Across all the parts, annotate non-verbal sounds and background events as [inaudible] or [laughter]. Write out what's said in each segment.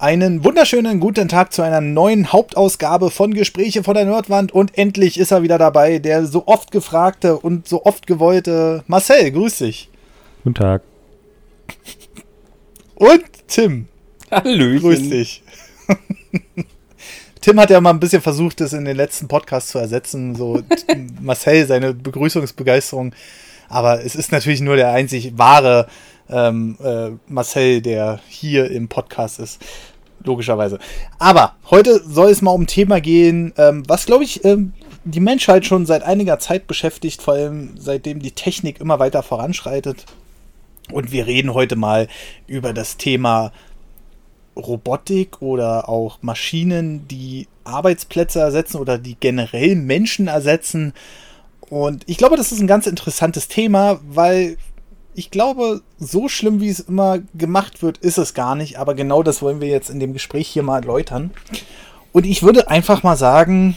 Einen wunderschönen guten Tag zu einer neuen Hauptausgabe von Gespräche von der Nordwand und endlich ist er wieder dabei, der so oft gefragte und so oft gewollte Marcel, grüß dich. Guten Tag. Und Tim. Hallöchen. Grüß dich. [laughs] Tim hat ja mal ein bisschen versucht, das in den letzten Podcasts zu ersetzen, so [laughs] Marcel, seine Begrüßungsbegeisterung. Aber es ist natürlich nur der einzig wahre ähm, äh, Marcel, der hier im Podcast ist logischerweise. Aber heute soll es mal um ein Thema gehen, ähm, was, glaube ich, ähm, die Menschheit schon seit einiger Zeit beschäftigt, vor allem seitdem die Technik immer weiter voranschreitet. Und wir reden heute mal über das Thema Robotik oder auch Maschinen, die Arbeitsplätze ersetzen oder die generell Menschen ersetzen. Und ich glaube, das ist ein ganz interessantes Thema, weil ich glaube, so schlimm, wie es immer gemacht wird, ist es gar nicht. Aber genau das wollen wir jetzt in dem Gespräch hier mal erläutern. Und ich würde einfach mal sagen,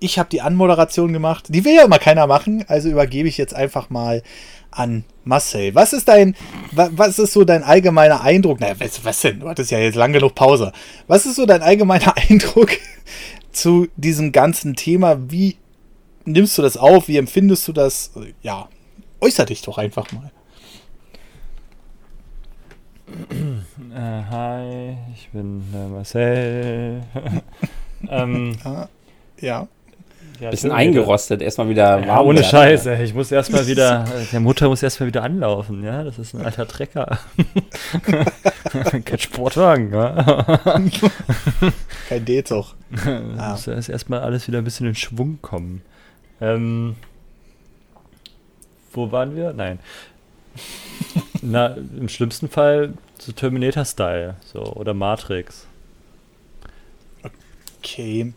ich habe die Anmoderation gemacht. Die will ja immer keiner machen, also übergebe ich jetzt einfach mal an Marcel. Was ist dein, was ist so dein allgemeiner Eindruck? Naja, was, was denn? Du hattest ja jetzt lang genug Pause. Was ist so dein allgemeiner [laughs] Eindruck zu diesem ganzen Thema? Wie nimmst du das auf? Wie empfindest du das? Ja, äußer dich doch einfach mal. Äh, hi, ich bin äh, Marcel. [laughs] ähm, ja. Ja, bisschen eingerostet, erstmal wieder warm. Ja, ohne werden. Scheiß, ey. ich muss erstmal wieder, der Mutter muss erstmal wieder anlaufen, ja, das ist ein alter Trecker. [laughs] Kein Sportwagen, ja. Kein D-Zug. [laughs] Ah. Muss erst erstmal alles wieder ein bisschen in Schwung kommen. Ähm, wo waren wir? Nein. Na, im schlimmsten Fall so Terminator-Style, so, oder Matrix. Okay.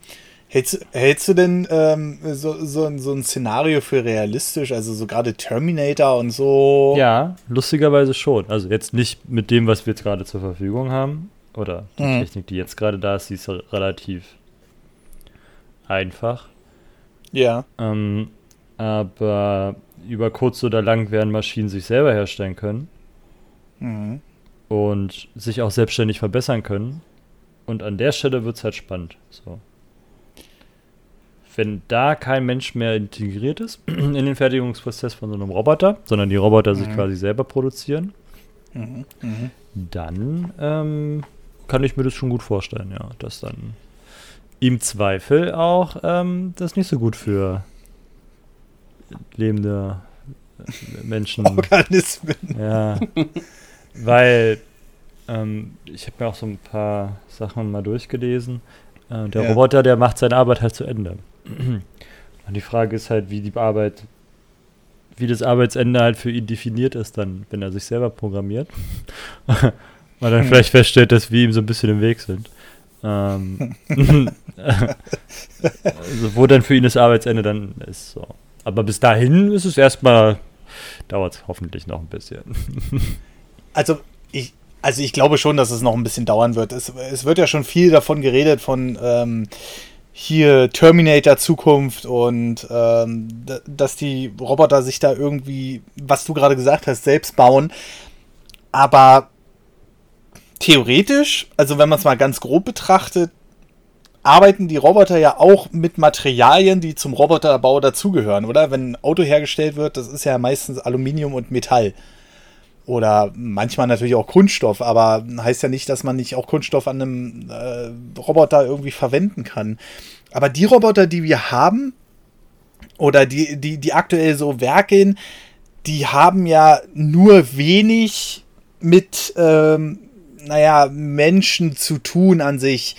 Hältst, hältst du denn ähm, so, so, so ein Szenario für realistisch? Also so gerade Terminator und so? Ja, lustigerweise schon. Also jetzt nicht mit dem, was wir jetzt gerade zur Verfügung haben. Oder die hm. Technik, die jetzt gerade da ist, die ist relativ einfach. Ja. Ähm, aber über kurz oder lang werden Maschinen sich selber herstellen können. Mhm. Und sich auch selbstständig verbessern können. Und an der Stelle wird es halt spannend. So wenn da kein Mensch mehr integriert ist [clears throat] in den Fertigungsprozess von so einem Roboter, sondern die Roboter mhm. sich quasi selber produzieren, mhm. Mhm. dann ähm, kann ich mir das schon gut vorstellen, ja, dass dann im Zweifel auch ähm, das nicht so gut für lebende Menschen. [laughs] Organismen. Ja. Weil ähm, ich habe mir auch so ein paar Sachen mal durchgelesen. Äh, der ja. Roboter, der macht seine Arbeit halt zu Ende. [clears throat] Und die Frage ist halt, wie die Arbeit, wie das Arbeitsende halt für ihn definiert ist, dann, wenn er sich selber programmiert. Und dann hm. vielleicht feststellt, dass wir ihm so ein bisschen im Weg sind. Ähm, [laughs] [laughs] also wo dann für ihn das Arbeitsende dann ist. So. Aber bis dahin ist es erstmal, dauert es hoffentlich noch ein bisschen. [laughs] also ich, also ich glaube schon, dass es noch ein bisschen dauern wird. Es, es wird ja schon viel davon geredet, von ähm, hier Terminator Zukunft und ähm, dass die Roboter sich da irgendwie, was du gerade gesagt hast, selbst bauen. Aber theoretisch, also wenn man es mal ganz grob betrachtet, arbeiten die Roboter ja auch mit Materialien, die zum Roboterbau dazugehören, oder? Wenn ein Auto hergestellt wird, das ist ja meistens Aluminium und Metall. Oder manchmal natürlich auch Kunststoff, aber heißt ja nicht, dass man nicht auch Kunststoff an einem äh, Roboter irgendwie verwenden kann. Aber die Roboter, die wir haben, oder die, die, die aktuell so werkeln, die haben ja nur wenig mit, ähm, naja, Menschen zu tun an sich.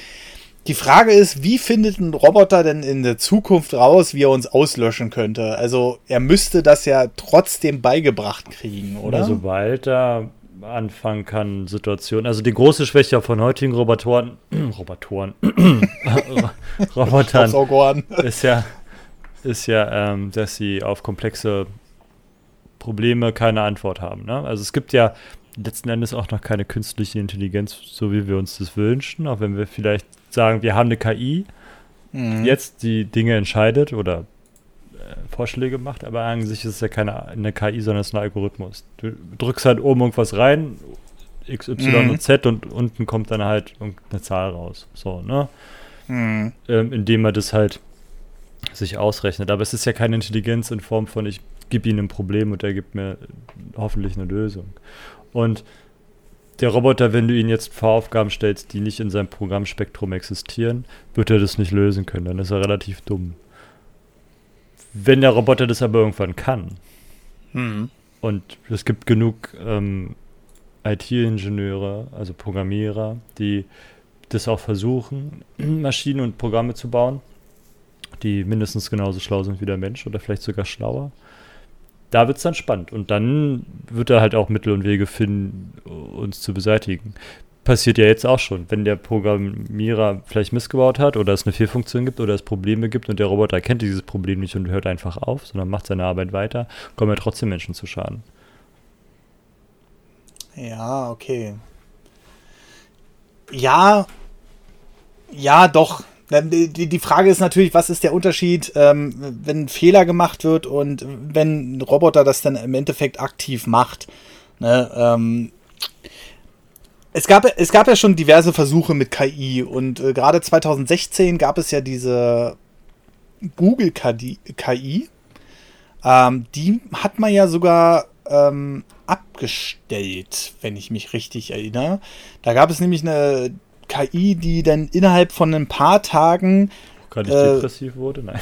Die Frage ist, wie findet ein Roboter denn in der Zukunft raus, wie er uns auslöschen könnte? Also er müsste das ja trotzdem beigebracht kriegen, oder? Sobald er anfangen kann, Situationen. Also die große Schwäche von heutigen Robotoren, [clears throat] Robotoren, [clears throat] Robotern ist ja, ist ja, ähm, dass sie auf komplexe Probleme keine Antwort haben. Ne? Also es gibt ja letzten Endes auch noch keine künstliche Intelligenz, so wie wir uns das wünschen, auch wenn wir vielleicht sagen, wir haben eine KI, mhm. jetzt die Dinge entscheidet oder äh, Vorschläge macht, aber an sich ist es ja keine eine KI, sondern es ist ein Algorithmus. Du drückst halt oben irgendwas rein, X, Y mhm. und Z und unten kommt dann halt eine Zahl raus. So, ne? Mhm. Ähm, indem er das halt sich ausrechnet. Aber es ist ja keine Intelligenz in Form von, ich gebe ihm ein Problem und er gibt mir hoffentlich eine Lösung. Und der Roboter, wenn du ihn jetzt vor Aufgaben stellst, die nicht in seinem Programmspektrum existieren, wird er das nicht lösen können. Dann ist er relativ dumm. Wenn der Roboter das aber irgendwann kann, mhm. und es gibt genug ähm, IT-Ingenieure, also Programmierer, die das auch versuchen, [clears throat] Maschinen und Programme zu bauen, die mindestens genauso schlau sind wie der Mensch oder vielleicht sogar schlauer. Da wird es dann spannend und dann wird er halt auch Mittel und Wege finden, uns zu beseitigen. Passiert ja jetzt auch schon, wenn der Programmierer vielleicht missgebaut hat oder es eine Fehlfunktion gibt oder es Probleme gibt und der Roboter kennt dieses Problem nicht und hört einfach auf, sondern macht seine Arbeit weiter, kommen ja trotzdem Menschen zu Schaden. Ja, okay. Ja, ja, doch. Die, Frage ist natürlich, was ist der Unterschied, ähm, wenn ein Fehler gemacht wird und wenn ein Roboter das dann im Endeffekt aktiv macht. Ne? Ähm, es, gab, es gab ja schon diverse Versuche mit KI und äh, gerade 2016 gab es ja diese Google KI. Ähm, die hat man ja sogar abgestellt, wenn ich mich richtig erinnere. Da gab es nämlich eine KI, die dann innerhalb von ein paar Tagen. Gar nicht äh, depressiv wurde? Nein.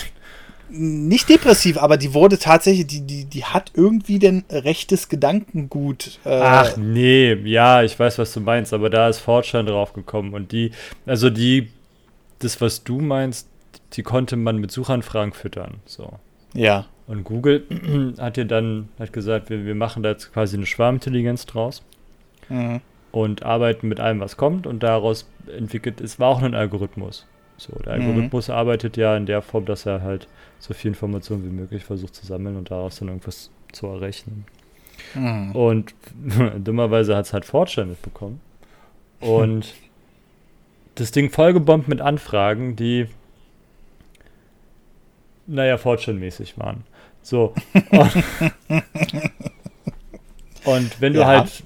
Nicht depressiv, aber die wurde tatsächlich, die, die, die hat irgendwie denn rechtes Gedankengut. Äh Ach nee, ja, ich weiß, was du meinst, aber da ist Fortschritt drauf gekommen und die, also die, das, was du meinst, die konnte man mit Suchanfragen füttern. So. Ja. Und Google [clears throat] hat ja dann hat gesagt, wir, wir machen da jetzt quasi eine Schwarmintelligenz draus mhm. Und arbeiten mit allem, was kommt und daraus entwickelt, es war auch ein Algorithmus. So, der mhm. Algorithmus mhm. arbeitet ja in der Form, dass er halt so viel Informationen wie möglich versucht zu sammeln und daraus dann irgendwas zu errechnen. Mhm. Und [laughs] dummerweise hat es halt Fortschritt mitbekommen. Und [laughs] das Ding vollgebombt mit Anfragen, die naja, fortschrittmäßig waren. So. [laughs] Und, und wenn du ja. halt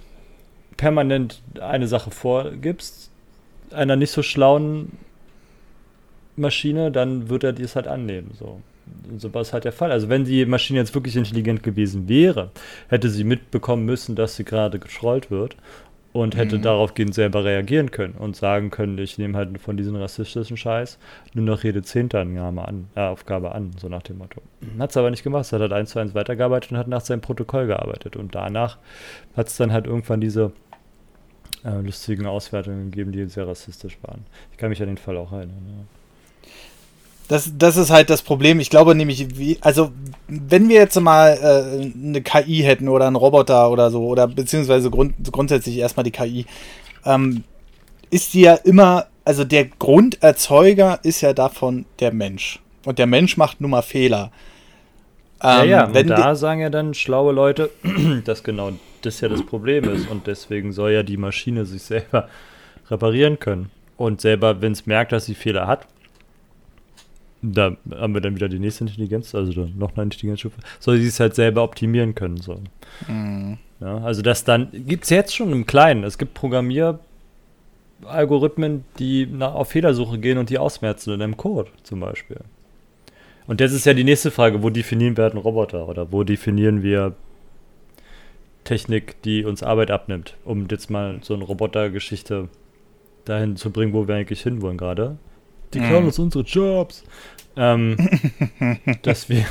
permanent eine Sache vorgibst, einer nicht so schlauen Maschine, dann wird er dies halt annehmen. So. Und so war es halt der Fall. Also wenn die Maschine jetzt wirklich intelligent gewesen wäre, hätte sie mitbekommen müssen, dass sie gerade geschrollt wird und hätte mhm. daraufgehend selber reagieren können und sagen können, ich nehme halt von diesem rassistischen Scheiß nur noch jede zehnte Annahme an, äh, Aufgabe an, so nach dem Motto. Hat es aber nicht gemacht, hat halt eins zu eins weitergearbeitet und hat nach seinem Protokoll gearbeitet und danach hat es dann halt irgendwann diese äh, lustigen Auswertungen gegeben, die sehr rassistisch waren. Ich kann mich an den Fall auch erinnern. Ja. Das, das ist halt das Problem. Ich glaube nämlich, wie, also wenn wir jetzt mal äh, eine KI hätten oder einen Roboter oder so, oder beziehungsweise grund, grundsätzlich erstmal die KI, ähm, ist die ja immer, also der Grunderzeuger ist ja davon der Mensch. Und der Mensch macht nun mal Fehler. Ähm, ja, ja, und da sagen ja dann schlaue Leute, [clears throat] dass genau das ja das Problem ist. Und deswegen soll ja die Maschine sich selber [laughs] reparieren können. Und selber, wenn es merkt, dass sie Fehler hat, da haben wir dann wieder die nächste Intelligenz, also noch eine Intelligenzstufe, soll sie es halt selber optimieren können. So. Mhm. Ja, also das dann, gibt es jetzt schon im Kleinen. Es gibt Programmieralgorithmen, die nach, auf Fehlersuche gehen und die ausmerzen in einem Code zum Beispiel. Und das ist ja die nächste Frage, wo definieren wir halt einen Roboter? Oder wo definieren wir Technik, die uns Arbeit abnimmt, um jetzt mal so eine Robotergeschichte dahin zu bringen, wo wir eigentlich hinwollen gerade. Die klauen uns unsere Jobs. Ähm, [laughs] dass wir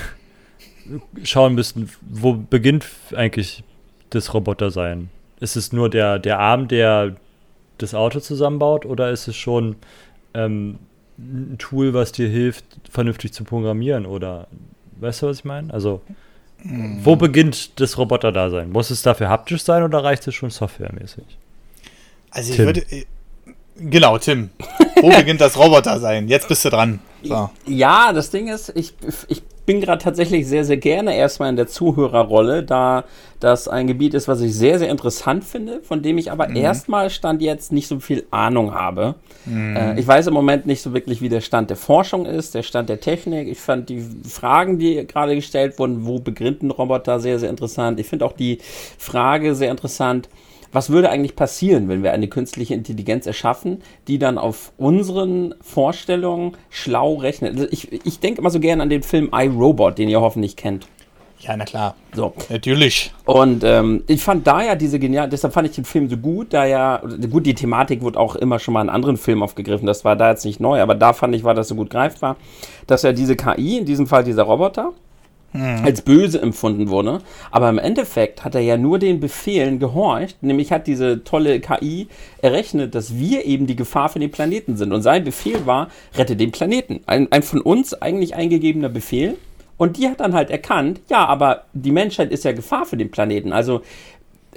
schauen müssten, wo beginnt eigentlich das Robotersein? Ist es nur der, der Arm, der das Auto zusammenbaut, oder ist es schon ähm, ein Tool, was dir hilft, vernünftig zu programmieren? Oder weißt du, was ich meine? Also, mm. wo beginnt das Roboterdasein? Muss es dafür haptisch sein oder reicht es schon softwaremäßig? Also, ich Tim. würde Genau, Tim. Wo [laughs] beginnt das Roboter sein? Jetzt bist du dran. So. Ja, das Ding ist, ich, ich bin gerade tatsächlich sehr, sehr gerne erstmal in der Zuhörerrolle, da das ein Gebiet ist, was ich sehr, sehr interessant finde, von dem ich aber mhm. erstmal Stand jetzt nicht so viel Ahnung habe. Mhm. Äh, ich weiß im Moment nicht so wirklich, wie der Stand der Forschung ist, der Stand der Technik. Ich fand die Fragen, die gerade gestellt wurden, wo beginnt ein Roboter, sehr, sehr interessant. Ich finde auch die Frage sehr interessant, was würde eigentlich passieren, wenn wir eine künstliche Intelligenz erschaffen, die dann auf unseren Vorstellungen schlau rechnet? Also ich, ich denke immer so gerne an den Film iRobot, den ihr hoffentlich kennt. Ja, na klar. So. Natürlich. Und ähm, ich fand da ja diese genial, deshalb fand ich den Film so gut, da ja, gut, die Thematik wurde auch immer schon mal in anderen Filmen aufgegriffen, das war da jetzt nicht neu, aber da fand ich, war das so gut greifbar, dass ja diese KI, in diesem Fall dieser Roboter, mhm. als böse empfunden wurde. Aber im Endeffekt hat er ja nur den Befehlen gehorcht, nämlich hat diese tolle KI errechnet, dass wir eben die Gefahr für den Planeten sind. Und sein Befehl war, rette den Planeten. Ein, ein von uns eigentlich eingegebener Befehl. Und die hat dann halt erkannt, ja, aber die Menschheit ist ja Gefahr für den Planeten. Also,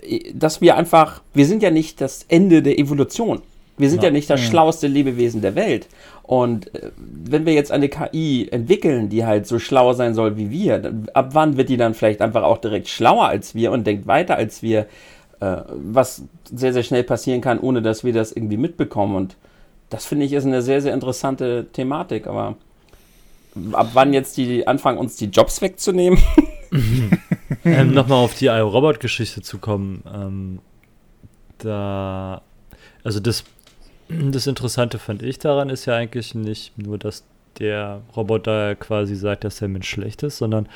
äh, dass wir einfach, wir sind ja nicht das Ende der Evolution. Wir sind ja, ja nicht das schlauste Lebewesen der Welt. Und äh, wenn wir jetzt eine KI entwickeln, die halt so schlau sein soll wie wir, ab wann wird die dann vielleicht einfach auch direkt schlauer als wir und denkt weiter als wir, äh, was sehr, sehr schnell passieren kann, ohne dass wir das irgendwie mitbekommen. Und das finde ich ist eine sehr, sehr interessante Thematik. Aber ab wann jetzt die anfangen, uns die Jobs wegzunehmen. [laughs] [laughs] ähm, Nochmal auf die iRobot-Geschichte zu kommen. Ähm, da, also das, das Interessante fand ich daran ist ja eigentlich nicht nur, dass der Roboter quasi sagt, dass der Mensch schlecht ist, sondern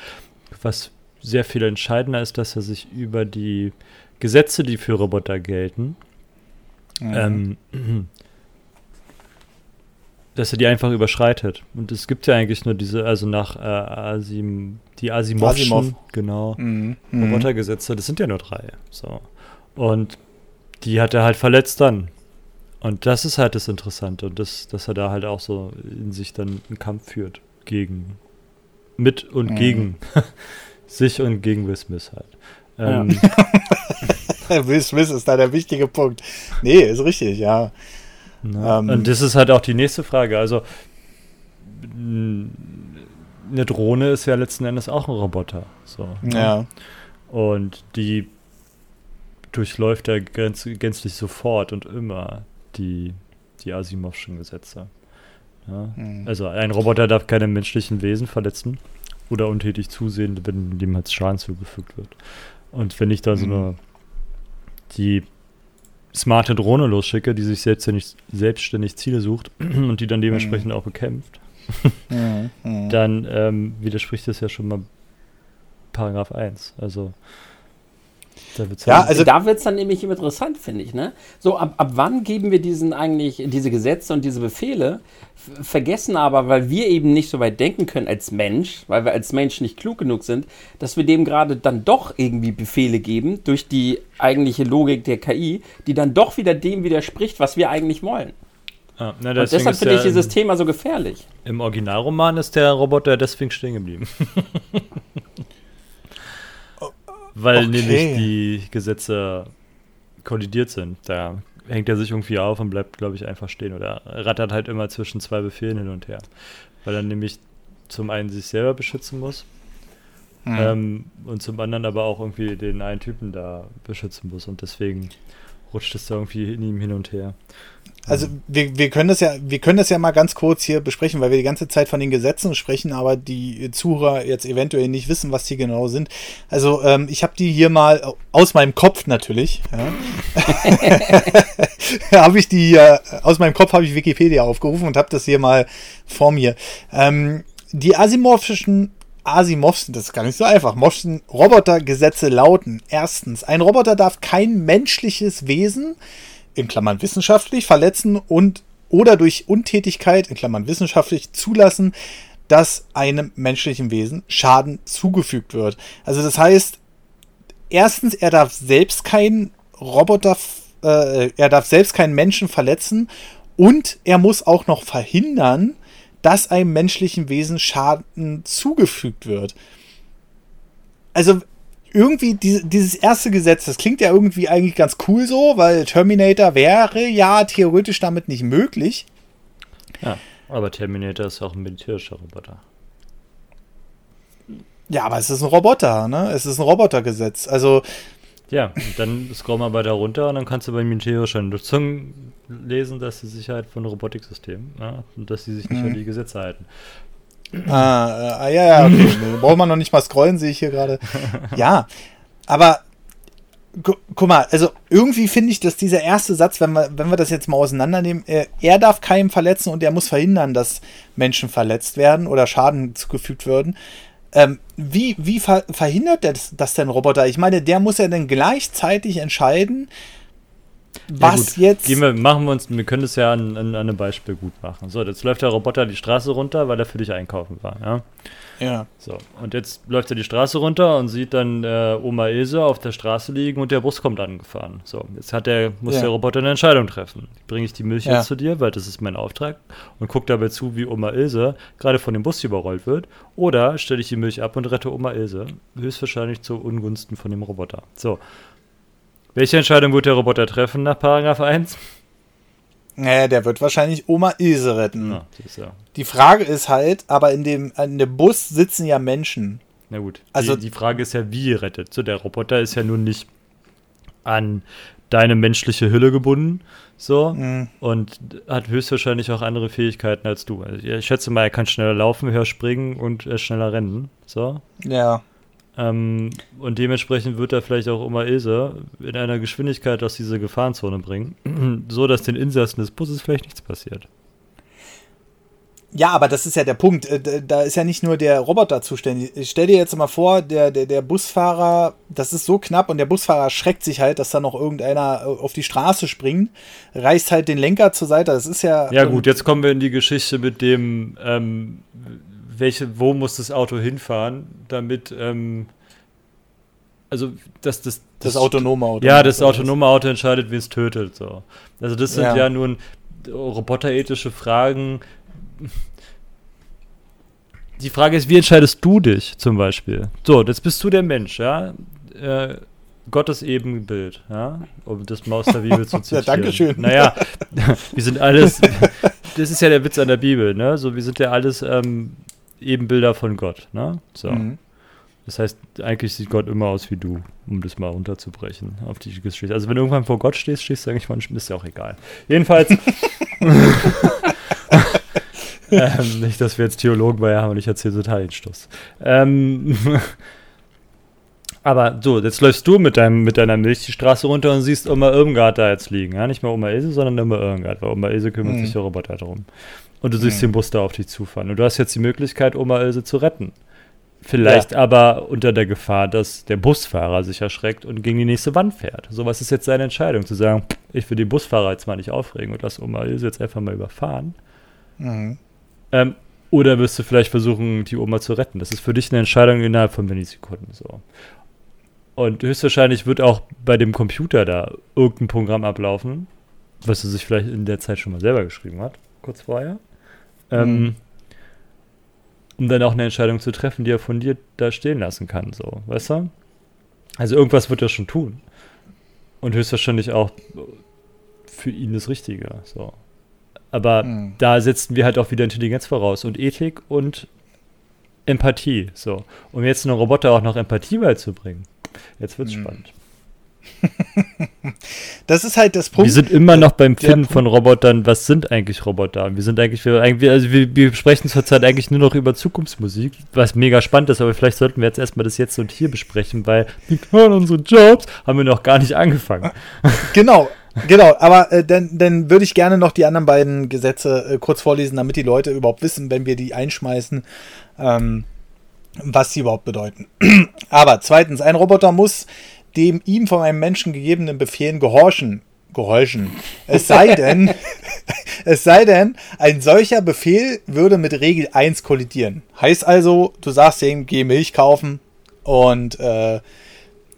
was sehr viel entscheidender ist, dass er sich über die Gesetze, die für Roboter gelten, mhm. ähm, [clears throat] dass er die einfach überschreitet. Und es gibt ja eigentlich nur diese, also nach äh, Asim, die Asimovschen, Asimov. genau, mhm. mhm. Robotergesetze, das sind ja nur drei. So. Und die hat er halt verletzt dann. Und das ist halt das Interessante. Und das, dass er da halt auch so in sich dann einen Kampf führt. Gegen. Mit und mhm. gegen. [laughs] sich und gegen Will Smith halt. Ähm, ja. [laughs] Will Smith ist da der wichtige Punkt. Nee, ist richtig, ja. Ne? Ähm, und das ist halt auch die nächste Frage. Also, eine Drohne ist ja letzten Endes auch ein Roboter. So, ne? ja. Und die durchläuft ja gänz gänzlich sofort und immer die, die Asimovschen Gesetze. Ja? Mhm. Also ein Roboter darf keine menschlichen Wesen verletzen oder untätig zusehen, wenn dem halt Schaden zugefügt wird. Und wenn ich da so mhm. eine die smarte Drohne losschicke, die sich selbstständig, selbstständig Ziele sucht [clears throat] und die dann dementsprechend mhm. auch bekämpft, [laughs] mhm. mhm. dann ähm, widerspricht das ja schon mal Paragraph 1. Also ja, also da wird es dann nämlich interessant, finde ich. Ne? So, ab, ab wann geben wir diesen eigentlich, diese Gesetze und diese Befehle, vergessen aber, weil wir eben nicht so weit denken können als Mensch, weil wir als Mensch nicht klug genug sind, dass wir dem gerade dann doch irgendwie Befehle geben, durch die eigentliche Logik der KI, die dann doch wieder dem widerspricht, was wir eigentlich wollen. Ah, na, und deshalb finde ich dieses Thema so gefährlich. Im Originalroman ist der Roboter deswegen stehen geblieben. [laughs] Weil okay. nämlich die Gesetze kollidiert sind. Da hängt er sich irgendwie auf und bleibt, glaube ich, einfach stehen oder rattert halt immer zwischen zwei Befehlen hin und her. Weil er nämlich zum einen sich selber beschützen muss mhm. ähm, und zum anderen aber auch irgendwie den einen Typen da beschützen muss und deswegen rutscht es da irgendwie in ihm hin und her. Also wir, wir können das ja, wir können das ja mal ganz kurz hier besprechen, weil wir die ganze Zeit von den Gesetzen sprechen, aber die Zuhörer jetzt eventuell nicht wissen, was die genau sind. Also ähm, ich habe die hier mal aus meinem Kopf natürlich. Ja. [laughs] habe ich die äh, aus meinem Kopf habe ich Wikipedia aufgerufen und habe das hier mal vor mir. Ähm, die asimorphischen Asimovschen, das ist gar nicht so einfach. Moschen Robotergesetze lauten: Erstens, ein Roboter darf kein menschliches Wesen in Klammern wissenschaftlich verletzen und oder durch Untätigkeit in Klammern wissenschaftlich zulassen, dass einem menschlichen Wesen Schaden zugefügt wird. Also das heißt, erstens, er darf selbst keinen Roboter, äh, er darf selbst keinen Menschen verletzen und er muss auch noch verhindern, dass einem menschlichen Wesen Schaden zugefügt wird. Also irgendwie diese, dieses erste Gesetz, das klingt ja irgendwie eigentlich ganz cool so, weil Terminator wäre ja theoretisch damit nicht möglich. Ja, aber Terminator ist auch ein militärischer Roboter. Ja, aber es ist ein Roboter, ne? Es ist ein Robotergesetz. Also. Ja, dann scroll mal weiter runter und dann kannst du bei militärischer Nutzung lesen, dass die Sicherheit von Robotiksystemen ne? und dass sie sich nicht mhm. an die Gesetze halten. Ah, äh, ja, ja, okay. [laughs] Braucht man noch nicht mal scrollen, sehe ich hier gerade. Ja, aber guck mal, also irgendwie finde ich, dass dieser erste Satz, wenn wir, wenn wir das jetzt mal auseinandernehmen, äh, er darf keinen verletzen und er muss verhindern, dass Menschen verletzt werden oder Schaden zugefügt werden. Ähm, wie wie ver verhindert das, das denn Roboter? Ich meine, der muss ja dann gleichzeitig entscheiden, was ja, jetzt. Gehen wir, machen wir uns, wir können das ja an, an, an, einem Beispiel gut machen. So, jetzt läuft der Roboter die Straße runter, weil er für dich einkaufen war, ja? Ja. So, und jetzt läuft er die Straße runter und sieht dann äh, Oma Ilse auf der Straße liegen und der Bus kommt angefahren. So, jetzt hat der, muss ja. der Roboter eine Entscheidung treffen. Bringe ich die Milch jetzt zu dir, weil das ist mein Auftrag, und gucke dabei zu, wie Oma Ilse gerade von dem Bus überrollt wird. Oder stelle ich die Milch ab und rette Oma Ilse. Höchstwahrscheinlich zu Ungunsten von dem Roboter. So. Welche Entscheidung wird der Roboter treffen nach Paragraph 1? Naja, der wird wahrscheinlich Oma Ilse retten. Ja, ja. Die Frage ist halt, aber in dem, in dem Bus sitzen ja Menschen. Na gut. Also die, die Frage ist ja, wie ihr rettet. So, der Roboter ist ja nun nicht an deine menschliche Hülle gebunden, so mhm. und hat höchstwahrscheinlich auch andere Fähigkeiten als du. Also ich schätze mal, er kann schneller laufen, höher springen und äh, schneller rennen, so. Ja. Ähm, und dementsprechend wird er vielleicht auch Oma Ilse in einer Geschwindigkeit aus dieser Gefahrenzone bringen, [clears throat] so dass den Insassen des Busses vielleicht nichts passiert. Ja, aber das ist ja der Punkt. Äh, da ist ja nicht nur der Roboter zuständig. Ich stell dir jetzt mal vor, der, der, der Busfahrer, das ist so knapp und der Busfahrer schreckt sich halt, dass da noch irgendeiner äh, auf die Straße springt, reißt halt den Lenker zur Seite. Das ist ja. Ja, gut, jetzt kommen wir in die Geschichte mit dem, ähm, welche, wo muss das Auto hinfahren, damit, ähm, also das, das, das, das autonome Auto. Ja, das autonome Auto entscheidet, wen es tötet. So. Also das sind ja, ja nun roboterethische Fragen. Die Frage ist, wie entscheidest du dich zum Beispiel? So, jetzt bist du der Mensch, ja. Äh, Gottes Ebenbild, ja, um das Maus der Bibel zu [laughs] zitieren. ja, Dankeschön. [laughs] Naja, wir sind alles, [laughs] das ist ja der Witz an der Bibel, ne? So, wir sind ja alles ähm, Ebenbilder von Gott. Ne? So. Mhm. Das heißt, eigentlich sieht Gott immer aus wie du, um das mal runterzubrechen auf die Geschichte. Also wenn du irgendwann vor Gott stehst, stehst du eigentlich manchmal, ist ja auch egal. Jedenfalls. [laughs] ähm, nicht, dass wir jetzt Theologen bei haben und ich erzähle total den Stoß. Ähm, aber so, jetzt läufst du mit, deinem, mit deiner Milch die Straße runter und siehst Oma Irmgard da jetzt liegen. Ja? Nicht mehr Oma Ilse, sondern Oma Irmgard, weil Oma Ilse kümmert mhm. sich der Roboter darum. Und du siehst mhm. den Bus da auf dich zufahren. Und du hast jetzt die Möglichkeit, Oma Ilse zu retten. Vielleicht ja. aber unter der Gefahr, dass der Busfahrer sich erschreckt und gegen die nächste Wand fährt. So, was ist jetzt seine Entscheidung? Zu sagen, ich will den Busfahrer jetzt mal nicht aufregen und lass Oma Ilse jetzt einfach mal überfahren. Mhm. Ähm, oder wirst du vielleicht versuchen, die Oma zu retten? Das ist für dich eine Entscheidung innerhalb von Millisekunden. So. Und höchstwahrscheinlich wird auch bei dem Computer da irgendein Programm ablaufen, was er sich vielleicht in der Zeit schon mal selber geschrieben hat, kurz vorher. Ähm, mhm. Um dann auch eine Entscheidung zu treffen, die er von dir da stehen lassen kann, so, weißt du? Also irgendwas wird er schon tun. Und höchstwahrscheinlich auch für ihn das Richtige, so. Aber mhm. da setzen wir halt auch wieder Intelligenz voraus und Ethik und Empathie, so. Um jetzt einem Roboter auch noch Empathie beizubringen. Jetzt wird's mhm. spannend. [laughs] das ist halt das Punkt. Wir sind immer noch beim Finden von Robotern. Was sind eigentlich Roboter? Wir sind eigentlich, wir, also wir, wir sprechen zurzeit eigentlich nur noch über Zukunftsmusik, was mega spannend ist, aber vielleicht sollten wir jetzt erstmal das jetzt und hier besprechen, weil wir hören unsere Jobs, haben wir noch gar nicht angefangen. [laughs] Genau, genau, aber äh, dann, dann würde ich gerne noch die anderen beiden Gesetze äh, kurz vorlesen, damit die Leute überhaupt wissen, wenn wir die einschmeißen, ähm, was sie überhaupt bedeuten. [clears throat] aber zweitens, ein Roboter muss dem ihm von einem Menschen gegebenen Befehlen gehorchen. Gehorchen. Es sei [laughs] denn, [laughs] es sei denn, ein solcher Befehl würde mit Regel 1 kollidieren. Heißt also, du sagst ihm, geh Milch kaufen und äh,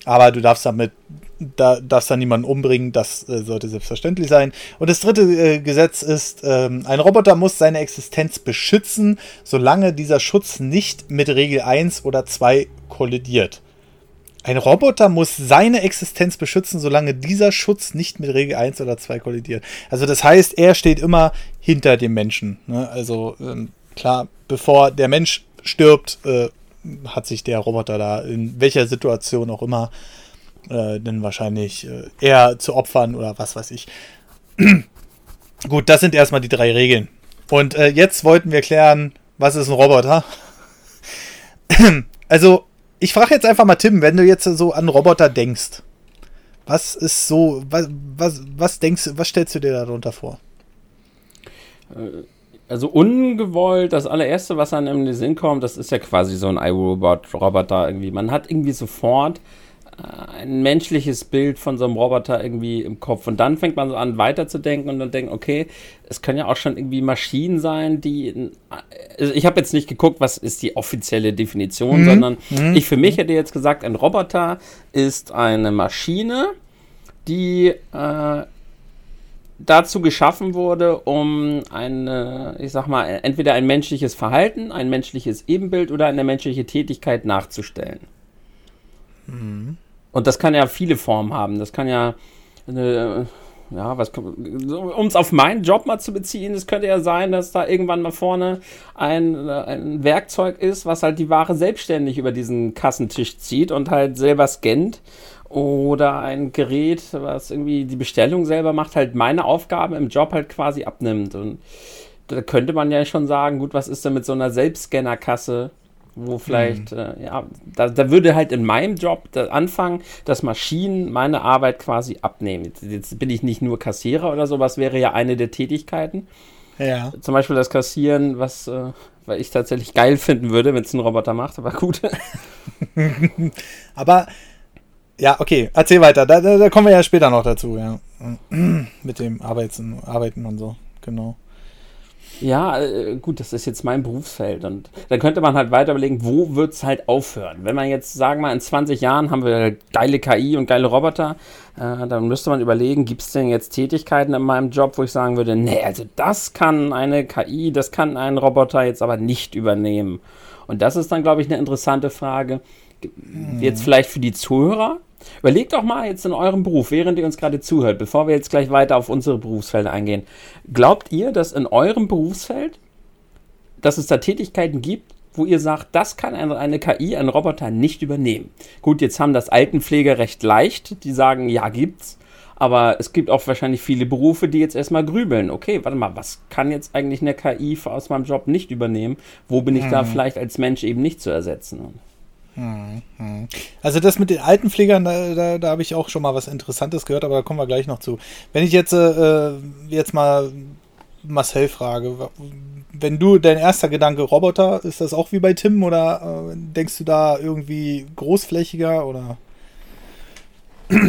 aber du darfst damit da darfst dann niemanden umbringen, das äh, sollte selbstverständlich sein. Und das dritte äh, Gesetz ist, ähm, ein Roboter muss seine Existenz beschützen, solange dieser Schutz nicht mit Regel 1 oder 2 kollidiert. Ein Roboter muss seine Existenz beschützen, solange dieser Schutz nicht mit Regel 1 oder 2 kollidiert. Also das heißt, er steht immer hinter dem Menschen. Ne? Also ähm, klar, bevor der Mensch stirbt, äh, hat sich der Roboter da in welcher Situation auch immer äh, dann wahrscheinlich äh, eher zu opfern oder was weiß ich. [clears throat] Gut, das sind erstmal die drei Regeln. Und äh, jetzt wollten wir klären, was ist ein Roboter? [clears throat] also ich frage jetzt einfach mal Tim, wenn du jetzt so an Roboter denkst, Was ist so, was, was, was denkst was stellst du dir darunter vor? Äh, also ungewollt, das allererste, was einem in den Sinn kommt, das ist ja quasi so ein iRobot-Roboter irgendwie. Man hat irgendwie sofort ein menschliches Bild von so einem Roboter irgendwie im Kopf. Und dann fängt man so an, weiterzudenken und dann denkt, okay, es können ja auch schon irgendwie Maschinen sein, die. Also ich habe jetzt nicht geguckt, was ist die offizielle Definition, mhm. sondern mhm. ich für mich hätte jetzt gesagt, ein Roboter ist eine Maschine, die äh, dazu geschaffen wurde, um eine, ich sag mal, entweder ein menschliches Verhalten, ein menschliches Ebenbild oder eine menschliche Tätigkeit nachzustellen. Mhm. Und das kann ja viele Formen haben. Das kann ja eine, ja, was, um es auf meinen Job mal zu beziehen, es könnte ja sein, dass da irgendwann mal vorne ein, ein Werkzeug ist, was halt die Ware selbstständig über diesen Kassentisch zieht und halt selber scannt oder ein Gerät, was irgendwie die Bestellung selber macht, halt meine Aufgaben im Job halt quasi abnimmt. Und da könnte man ja schon sagen, gut, was ist denn mit so einer Selbstscannerkasse, wo vielleicht, mhm. äh, ja, da, da, würde halt in meinem Job anfangen, dass Maschinen meine Arbeit quasi abnehmen. Jetzt, jetzt bin ich nicht nur Kassierer oder sowas, wäre ja eine der Tätigkeiten. Ja. Zum Beispiel das Kassieren, was äh, weil ich tatsächlich geil finden würde, wenn es ein Roboter macht, aber gut. [laughs] aber ja, okay, erzähl weiter. Da, da, da, kommen wir ja später noch dazu, ja. [clears throat] Mit dem Arbeiten, Arbeiten und so, genau. Ja, äh, gut, das ist jetzt mein Berufsfeld. Und dann könnte man halt weiter überlegen, wo wird es halt aufhören? Wenn man jetzt, sagen wir mal, in 20 Jahren haben wir geile KI und geile Roboter, äh, dann müsste man überlegen, gibt es denn jetzt Tätigkeiten in meinem Job, wo ich sagen würde, nee, also das kann eine KI, das kann ein Roboter jetzt aber nicht übernehmen. Und das ist dann, glaube ich, eine interessante Frage. Jetzt vielleicht für die Zuhörer, Überlegt doch mal jetzt in eurem Beruf, während ihr uns gerade zuhört, bevor wir jetzt gleich weiter auf unsere Berufsfelder eingehen. Glaubt ihr, dass in eurem Berufsfeld, dass es da Tätigkeiten gibt, wo ihr sagt, das kann eine, eine KI, ein Roboter nicht übernehmen? Gut, jetzt haben das Altenpfleger recht leicht, die sagen, ja, gibt's. Aber es gibt auch wahrscheinlich viele Berufe, die jetzt erstmal grübeln. Okay, warte mal, was kann jetzt eigentlich eine KI aus meinem Job nicht übernehmen? Wo bin ich hm. da vielleicht als Mensch eben nicht zu ersetzen? Also das mit den Altenpflegern, da, da, da habe ich auch schon mal was Interessantes gehört, aber da kommen wir gleich noch zu. Wenn ich jetzt, äh, jetzt mal Marcel frage, wenn du dein erster Gedanke Roboter, ist das auch wie bei Tim oder äh, denkst du da irgendwie großflächiger oder? Na,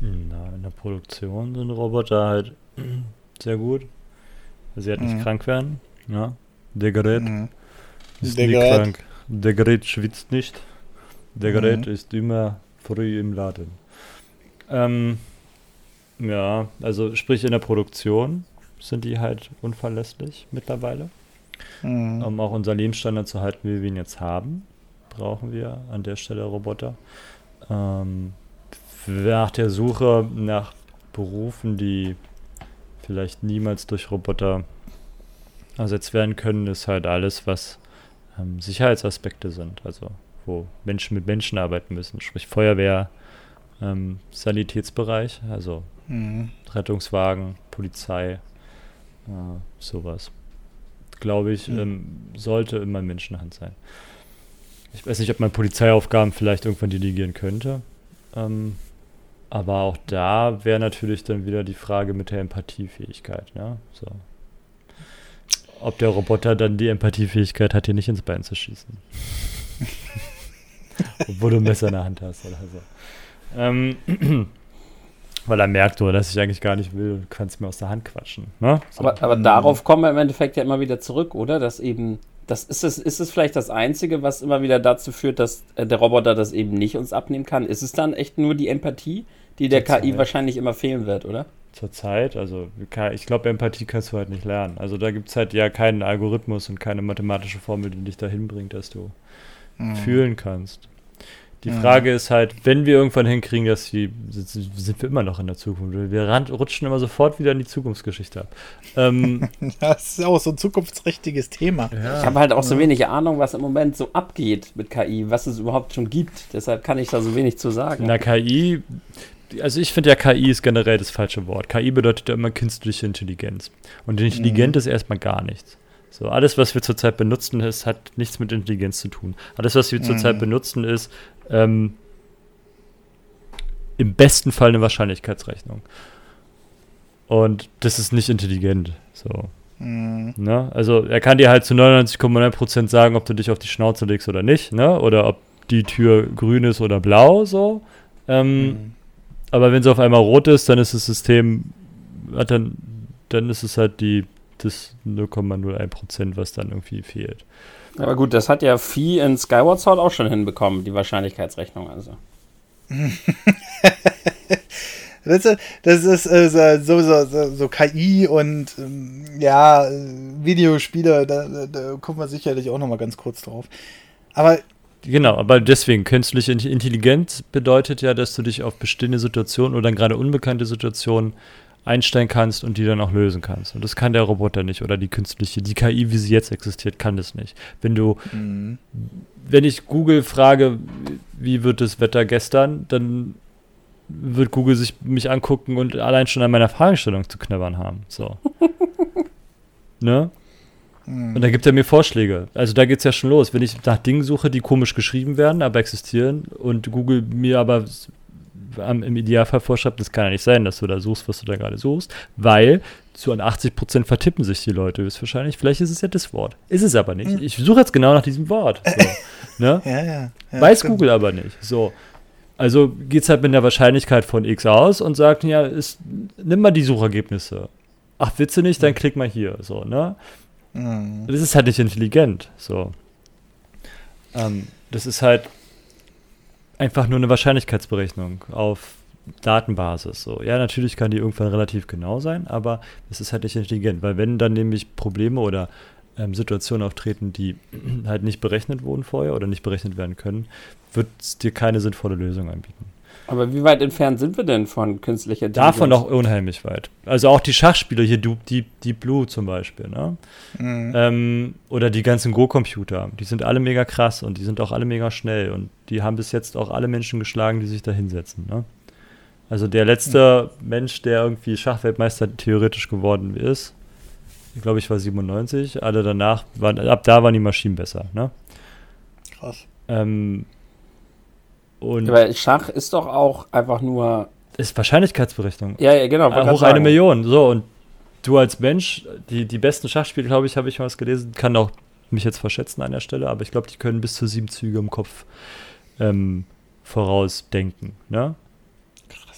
in der Produktion sind Roboter halt [clears throat] sehr gut. Sie halt nicht mhm. krank werden. Ja. Der Gerät mhm. ist der nie Gerät. krank. Der Gerät schwitzt nicht. Der Gerät mhm. ist immer früh im Laden. Ähm, ja, also sprich in der Produktion sind die halt unverlässlich mittlerweile. Mhm. Um auch unseren Lebensstandard zu halten, wie wir ihn jetzt haben, brauchen wir an der Stelle Roboter. Ähm, nach der Suche nach Berufen, die vielleicht niemals durch Roboter ersetzt werden können, ist halt alles, was ähm, Sicherheitsaspekte sind, also wo Menschen mit Menschen arbeiten müssen, sprich Feuerwehr, ähm, Sanitätsbereich, also mhm. Rettungswagen, Polizei, äh, sowas. Glaube ich, mhm. ähm, sollte immer Menschenhand sein. Ich weiß nicht, ob man Polizeiaufgaben vielleicht irgendwann delegieren könnte. Ähm, aber auch da wäre natürlich dann wieder die Frage mit der Empathiefähigkeit. Ne? So, ob der Roboter dann die Empathiefähigkeit hat, dir nicht ins Bein zu schießen. [laughs] Obwohl du ein Messer in der Hand hast oder so. Ähm, [clears throat] weil er merkt, oder, dass ich eigentlich gar nicht will, du kannst mir aus der Hand quatschen. Ne? So. Aber, aber darauf kommen wir im Endeffekt ja immer wieder zurück, oder? Dass eben, das ist es, ist es vielleicht das Einzige, was immer wieder dazu führt, dass äh, der Roboter das eben nicht uns abnehmen kann? Ist es dann echt nur die Empathie, die der KI wahrscheinlich immer fehlen wird, oder? zur Zeit. Also ich glaube, Empathie kannst du halt nicht lernen. Also da gibt es halt ja keinen Algorithmus und keine mathematische Formel, die dich dahin bringt, dass du mhm. fühlen kannst. Die mhm. Frage ist halt, wenn wir irgendwann hinkriegen, dass sie, sind wir immer noch in der Zukunft. Wir rutschen immer sofort wieder in die Zukunftsgeschichte ab. Ähm, [laughs] das ist auch so ein zukunftsträchtiges Thema. Ja. Ich habe halt auch so wenig Ahnung, was im Moment so abgeht mit KI, was es überhaupt schon gibt. Deshalb kann ich da so wenig zu sagen. Na, KI, also ich finde ja, KI ist generell das falsche Wort. KI bedeutet ja immer künstliche Intelligenz. Und intelligent mhm. ist erstmal gar nichts. So, alles, was wir zurzeit benutzen, ist, hat nichts mit Intelligenz zu tun. Alles, was wir mhm. zurzeit benutzen, ist, ähm, im besten Fall eine Wahrscheinlichkeitsrechnung. Und das ist nicht intelligent. So. Mhm. Ne? Also er kann dir halt zu 99,9% sagen, ob du dich auf die Schnauze legst oder nicht, ne? Oder ob die Tür grün ist oder blau, so. Ähm, mhm. Aber wenn sie auf einmal rot ist, dann ist das System, dann, dann ist es halt die, das 0,01%, was dann irgendwie fehlt. Aber gut, das hat ja Vieh in Skyward Sword auch schon hinbekommen, die Wahrscheinlichkeitsrechnung, also. [laughs] Weißt du, das ist äh, so, so, so, so, KI und ähm, ja, Videospiele, da, da, da kommt man sicherlich auch nochmal ganz kurz drauf. Aber. Genau, aber deswegen, künstliche Intelligenz bedeutet ja, dass du dich auf bestehende Situationen oder gerade unbekannte Situationen einstellen kannst und die dann auch lösen kannst. Und das kann der Roboter nicht oder die künstliche, die KI, wie sie jetzt existiert, kann das nicht. Wenn du, mhm. wenn ich Google frage, wie wird das Wetter gestern, dann wird Google sich mich angucken und allein schon an meiner Fragestellung zu knabbern haben. So. [laughs] ne? Und da gibt er mir Vorschläge. Also da geht es ja schon los. Wenn ich nach Dingen suche, die komisch geschrieben werden, aber existieren und Google mir aber im Idealfall vorschreibt, das kann ja nicht sein, dass du da suchst, was du da gerade suchst, weil zu an 80 Prozent vertippen sich die Leute ist wahrscheinlich. Vielleicht ist es ja das Wort. Ist es aber nicht. Mhm. Ich suche jetzt genau nach diesem Wort. So, [laughs] ne? ja, ja, ja, Weiß stimmt. Google aber nicht. So. Also geht es halt mit der Wahrscheinlichkeit von x aus und sagt, ja, ist, nimm mal die Suchergebnisse. Ach, willst du nicht, dann klick mal hier. So, ne? Mhm. Das ist halt nicht intelligent. So. Ähm, das ist halt einfach nur eine Wahrscheinlichkeitsberechnung auf Datenbasis. So. Ja, natürlich kann die irgendwann relativ genau sein, aber es ist halt nicht intelligent, weil wenn dann nämlich Probleme oder ähm, Situationen auftreten, die [clears throat] halt nicht berechnet wurden vorher oder nicht berechnet werden können, wird es dir keine sinnvolle Lösung anbieten. Aber wie weit entfernt sind wir denn von künstlicher Intelligenz? Davon auch unheimlich weit. Also auch die Schachspieler hier, Deep, Deep Blue zum Beispiel, ne? Mhm. Ähm, oder die ganzen Go-Computer, die sind alle mega krass und die sind auch alle mega schnell und die haben bis jetzt auch alle Menschen geschlagen, die sich da hinsetzen, ne? Also der letzte mhm. Mensch, der irgendwie Schachweltmeister theoretisch geworden ist, ich glaube ich war 97, alle danach, waren, ab da waren die Maschinen besser, ne? Krass. Ähm, und Aber Schach ist doch auch einfach nur. Ist Wahrscheinlichkeitsberechnung. Ja, ja, genau. Äh, hoch eine Million. So, und du als Mensch, die, die besten Schachspiele, glaube ich, habe ich mal was gelesen, kann auch mich jetzt verschätzen an der Stelle, aber ich glaube, die können bis zu sieben Züge im Kopf ähm, vorausdenken. Ne?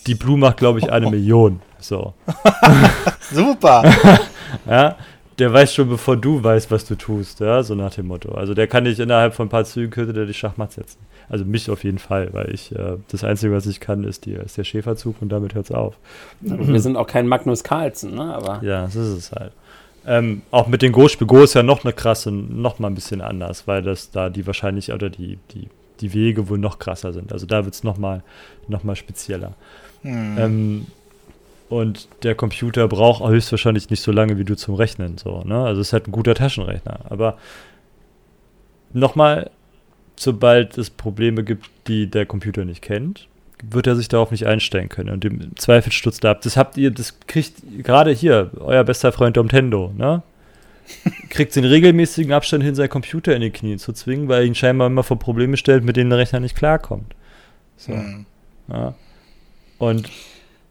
Die Blue macht, glaube ich, eine oh. [laughs] Million. So. [laughs] Super. [laughs] ja, der weiß schon, bevor du weißt, was du tust, ja, so nach dem Motto. Also der kann dich innerhalb von ein paar Zügen könnte der die Schachmatt setzen. Also mich auf jeden Fall, weil ich äh, das Einzige, was ich kann, ist, die, ist der Schäferzug und damit hört es auf. Wir sind auch kein Magnus Carlsen, ne? Aber ja, das ist es halt. Ähm, auch mit den Go-Spiel. Go ist ja noch eine krasse, noch mal ein bisschen anders, weil das da die wahrscheinlich oder die, die, die Wege wohl noch krasser sind. Also da wird es noch mal, noch mal spezieller. Hm. Ähm, und der Computer braucht höchstwahrscheinlich nicht so lange wie du zum Rechnen. So, ne? Also es ist halt ein guter Taschenrechner. Aber nochmal, sobald es Probleme gibt, die der Computer nicht kennt, wird er sich darauf nicht einstellen können und im Zweifel stürzt er ab. Das habt ihr, das kriegt gerade hier, euer bester Freund Domtendo, ne? [laughs] Kriegt den regelmäßigen Abstand hin, seinen Computer in die Knie zu zwingen, weil er ihn scheinbar immer vor Probleme stellt, mit denen der Rechner nicht klarkommt. So. Mhm. Ja. Und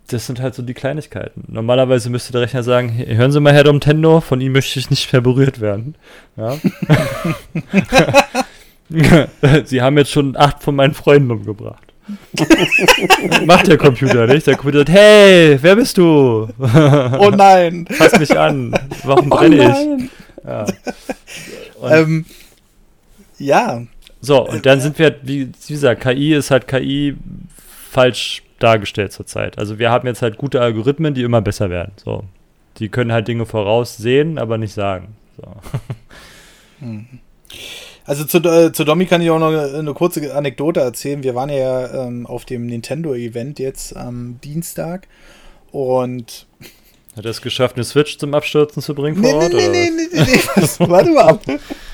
das sind halt so die Kleinigkeiten. Normalerweise müsste der Rechner sagen, hören Sie mal, Herr Domtendo, von Ihnen möchte ich nicht mehr berührt werden. Ja? [laughs] [laughs] [laughs] Sie haben jetzt schon acht von meinen Freunden umgebracht. [laughs] Macht der Computer nicht. Der Computer sagt, hey, wer bist du? oh nein. [laughs] Fass mich an. Warum oh brenne ich? Ja. Ähm, ja. So, und dann sind wir, wie gesagt, KI ist halt KI falsch dargestellt zurzeit. Also wir haben jetzt halt gute Algorithmen, die immer besser werden. So. Die können halt Dinge voraussehen, aber nicht sagen. So. Hm. Also zu, äh, zu Domi kann ich auch noch eine, eine kurze Anekdote erzählen. Wir waren ja ähm, auf dem Nintendo-Event jetzt am Dienstag und hat er es geschafft, eine Switch zum Abstürzen zu bringen vor nee, Ort? Nee, nee, nee, nee, nee. [laughs] Warte mal ab.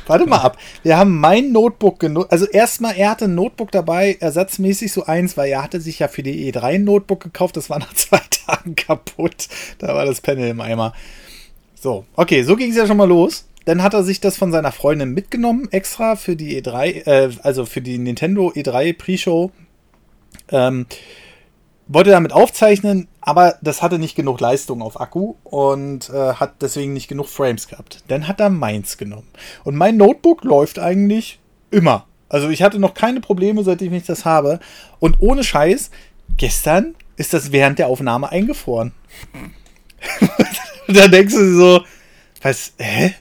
Warte mal ab. Wir haben mein Notebook genutzt. Also erstmal, er hatte ein Notebook dabei, ersatzmäßig so eins, weil er hatte sich ja für die E3 ein Notebook gekauft. Das war nach [laughs] zwei Tagen kaputt. Da war das Panel im Eimer. So, okay, so ging es ja schon mal los. Dann hat er sich das von seiner Freundin mitgenommen, extra für die E3, äh, also für die Nintendo E3 Pre-Show. Ähm, wollte damit aufzeichnen, aber das hatte nicht genug Leistung auf Akku und äh, hat deswegen nicht genug Frames gehabt. Dann hat er meins genommen. Und mein Notebook läuft eigentlich immer. Also ich hatte noch keine Probleme, seitdem ich das habe. Und ohne Scheiß, gestern ist das während der Aufnahme eingefroren. [laughs] da denkst du so, was, hä?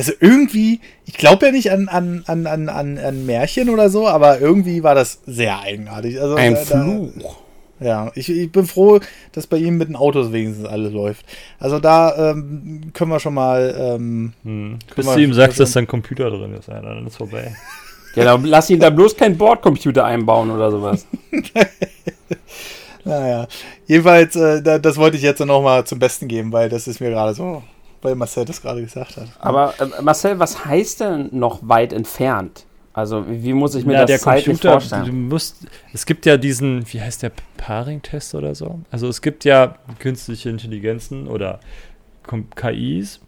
Also irgendwie, ich glaube ja nicht an, an, an, an, an Märchen oder so, aber irgendwie war das sehr eigenartig. Also, Ein da, Fluch. Ja, ich, ich bin froh, dass bei ihm mit den Autos wenigstens alles läuft. Also da ähm, können wir schon mal. Ähm, hm. Bis du ihm sagst, dass da ein Computer drin ist, ja, dann ist vorbei. [laughs] Genau, lass ihn da bloß keinen Bordcomputer einbauen oder sowas. [laughs] naja, jedenfalls, äh, da, das wollte ich jetzt noch mal zum Besten geben, weil das ist mir gerade so, weil Marcel das gerade gesagt hat. Aber äh, Marcel, was heißt denn noch weit entfernt? Also wie muss ich mir ja, das der zeitlich Computer, vorstellen? Du musst, es gibt ja diesen, wie heißt der, Paring-Test oder so? Also es gibt ja künstliche Intelligenzen oder KIs,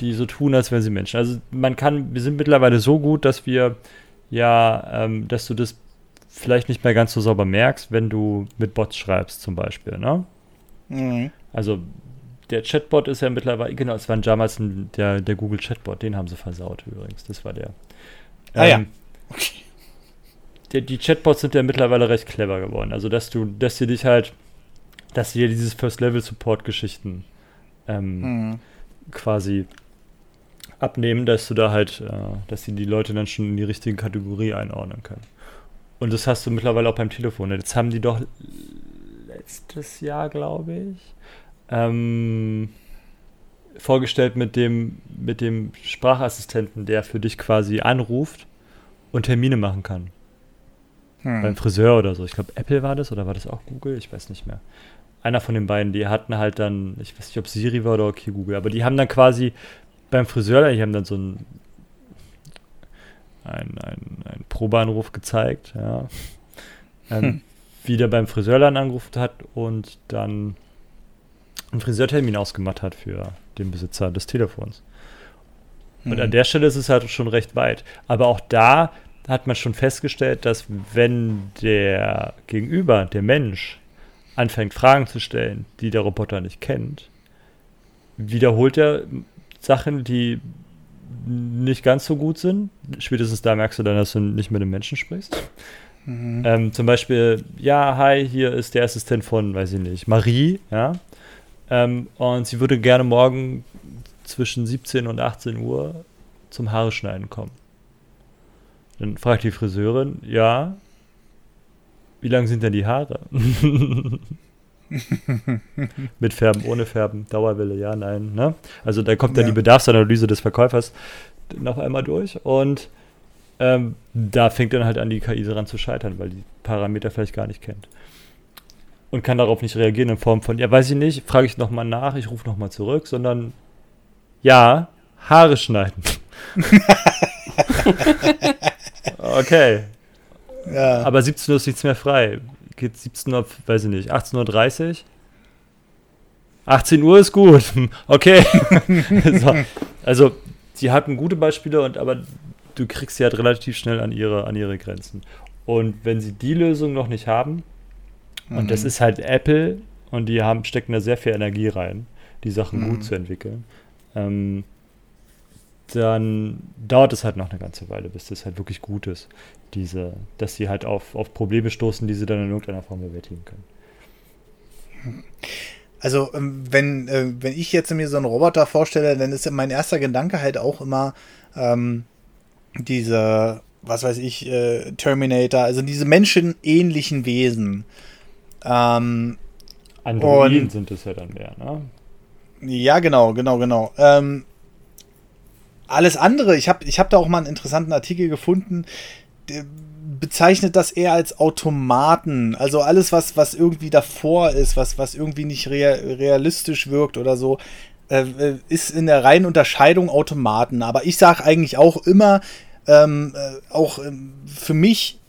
die so tun, als wären sie Menschen. Also man kann, wir sind mittlerweile so gut, dass wir ja, ähm, dass du das vielleicht nicht mehr ganz so sauber merkst, wenn du mit Bots schreibst zum Beispiel, ne? Mhm. Also der Chatbot ist ja mittlerweile, genau, es war damals ein, der, der Google Chatbot, den haben sie versaut übrigens, das war der. Ah ja. Ähm, die, die Chatbots sind ja mittlerweile recht clever geworden. Also, dass du, dass sie dich halt, dass sie dir dieses First-Level-Support-Geschichten ähm, Mhm. quasi abnehmen, dass du da halt, äh, dass sie die Leute dann schon in die richtige Kategorie einordnen können. Und das hast du mittlerweile auch beim Telefon. Jetzt haben die doch letztes Jahr, glaube ich, ähm, vorgestellt mit dem, mit dem Sprachassistenten, der für dich quasi anruft und Termine machen kann. Hm. Beim Friseur oder so. Ich glaube, Apple war das oder war das auch Google? Ich weiß nicht mehr. Einer von den beiden, die hatten halt dann, ich weiß nicht, ob Siri war oder okay Google, aber die haben dann quasi beim Friseur, die haben dann so einen ein, ein, ein Probeanruf gezeigt, ja. [laughs] Ähm, Hm. Wie der beim Friseur dann angerufen hat und dann einen Friseurtermin ausgemacht hat für den Besitzer des Telefons. Und Mhm. an der Stelle ist es halt schon recht weit. Aber auch da hat man schon festgestellt, dass wenn der Gegenüber, der Mensch, anfängt Fragen zu stellen, die der Roboter nicht kennt, wiederholt er Sachen, die nicht ganz so gut sind. Spätestens da merkst du dann, dass du nicht mit einem Menschen sprichst. Mhm. Ähm, zum Beispiel, ja, hi, hier ist der Assistent von, weiß ich nicht, Marie, ja. Ähm, und sie würde gerne morgen zwischen 17 und 18 Uhr zum Haare schneiden kommen. Dann fragt die Friseurin, ja, wie lang sind denn die Haare? [laughs] Mit Färben, ohne Färben, Dauerwelle, ja, nein, ne? Also da kommt dann Ja. die Bedarfsanalyse des Verkäufers noch einmal durch und ähm, da fängt dann halt an, die KI daran zu scheitern, weil die Parameter vielleicht gar nicht kennt. Und kann darauf nicht reagieren in Form von, ja, weiß ich nicht, frage ich nochmal nach, ich rufe nochmal zurück, sondern ja, Haare schneiden. [laughs] okay. Ja. Aber 17 Uhr ist nichts mehr frei. Geht 17 Uhr, weiß ich nicht, 18.30 Uhr? 18 Uhr ist gut. [laughs] Okay. [laughs] so. Also, sie hatten gute Beispiele, und aber du kriegst sie halt relativ schnell an ihre, an ihre Grenzen. Und wenn sie die Lösung noch nicht haben, und das Mhm. ist halt Apple, und die haben, stecken da sehr viel Energie rein, die Sachen Mhm. gut zu entwickeln, ähm, dann dauert es halt noch eine ganze Weile, bis das halt wirklich gut ist. Diese, dass sie halt auf, auf Probleme stoßen, die sie dann in irgendeiner Form bewältigen können. Also, ähm, wenn, äh, wenn ich jetzt mir so einen Roboter vorstelle, dann ist mein erster Gedanke halt auch immer ähm, diese, was weiß ich, äh, Terminator, also diese menschenähnlichen Wesen. Ähm, Androiden Und- sind es ja dann mehr, ne? ja, genau, genau, genau. Ähm, alles andere, ich habe ich hab da auch mal einen interessanten Artikel gefunden, der bezeichnet das eher als Automaten. Also alles, was, was irgendwie davor ist, was, was irgendwie nicht rea realistisch wirkt oder so, äh, äh, ist in der reinen Unterscheidung Automaten. Aber ich sage eigentlich auch immer, ähm, äh, auch ähm, für mich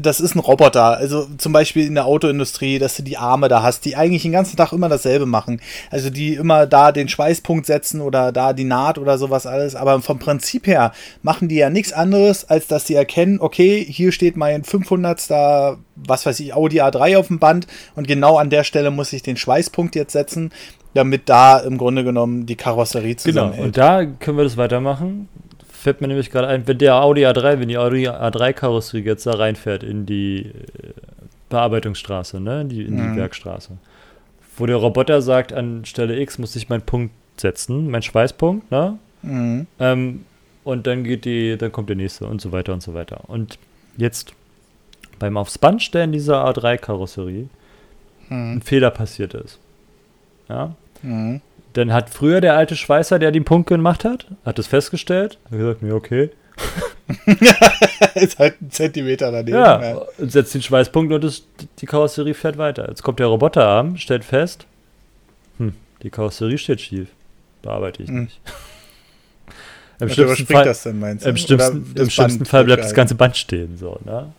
das ist ein Roboter. Also zum Beispiel in der Autoindustrie, dass du die Arme da hast, die eigentlich den ganzen Tag immer dasselbe machen. Also die immer da den Schweißpunkt setzen oder da die Naht oder sowas alles. Aber vom Prinzip her machen die ja nichts anderes, als dass sie erkennen, okay, hier steht mein 500. was weiß ich, Audi A3 auf dem Band und genau an der Stelle muss ich den Schweißpunkt jetzt setzen, damit da im Grunde genommen die Karosserie zusammenhält. Genau, und da können wir das weitermachen fällt mir nämlich gerade ein, wenn der Audi A3, wenn die Audi A3-Karosserie jetzt da reinfährt in die äh, Bearbeitungsstraße, ne, in die, in die mhm. Werkstraße, wo der Roboter sagt, an Stelle X muss ich meinen Punkt setzen, mein Schweißpunkt, ne? Mhm. Ähm, und dann geht die, dann kommt der nächste und so weiter und so weiter. Und jetzt beim aufs Band stellen dieser A3-Karosserie mhm. ein Fehler passiert ist. Ja. Mhm. Dann hat früher der alte Schweißer, der den Punkt gemacht hat, hat es festgestellt, hat gesagt, mir okay. [laughs] ist halt ein Zentimeter daneben. Ja, ja. setzt den Schweißpunkt und das, die Karosserie fährt weiter. Jetzt kommt der Roboterarm, stellt fest, hm, die Karosserie steht schief. Bearbeite ich hm. nicht. [laughs] Im schlimmsten, Fall, das denn, meinst du? im schlimmsten, im schlimmsten Fall bleibt das ganze Band stehen, so, ne?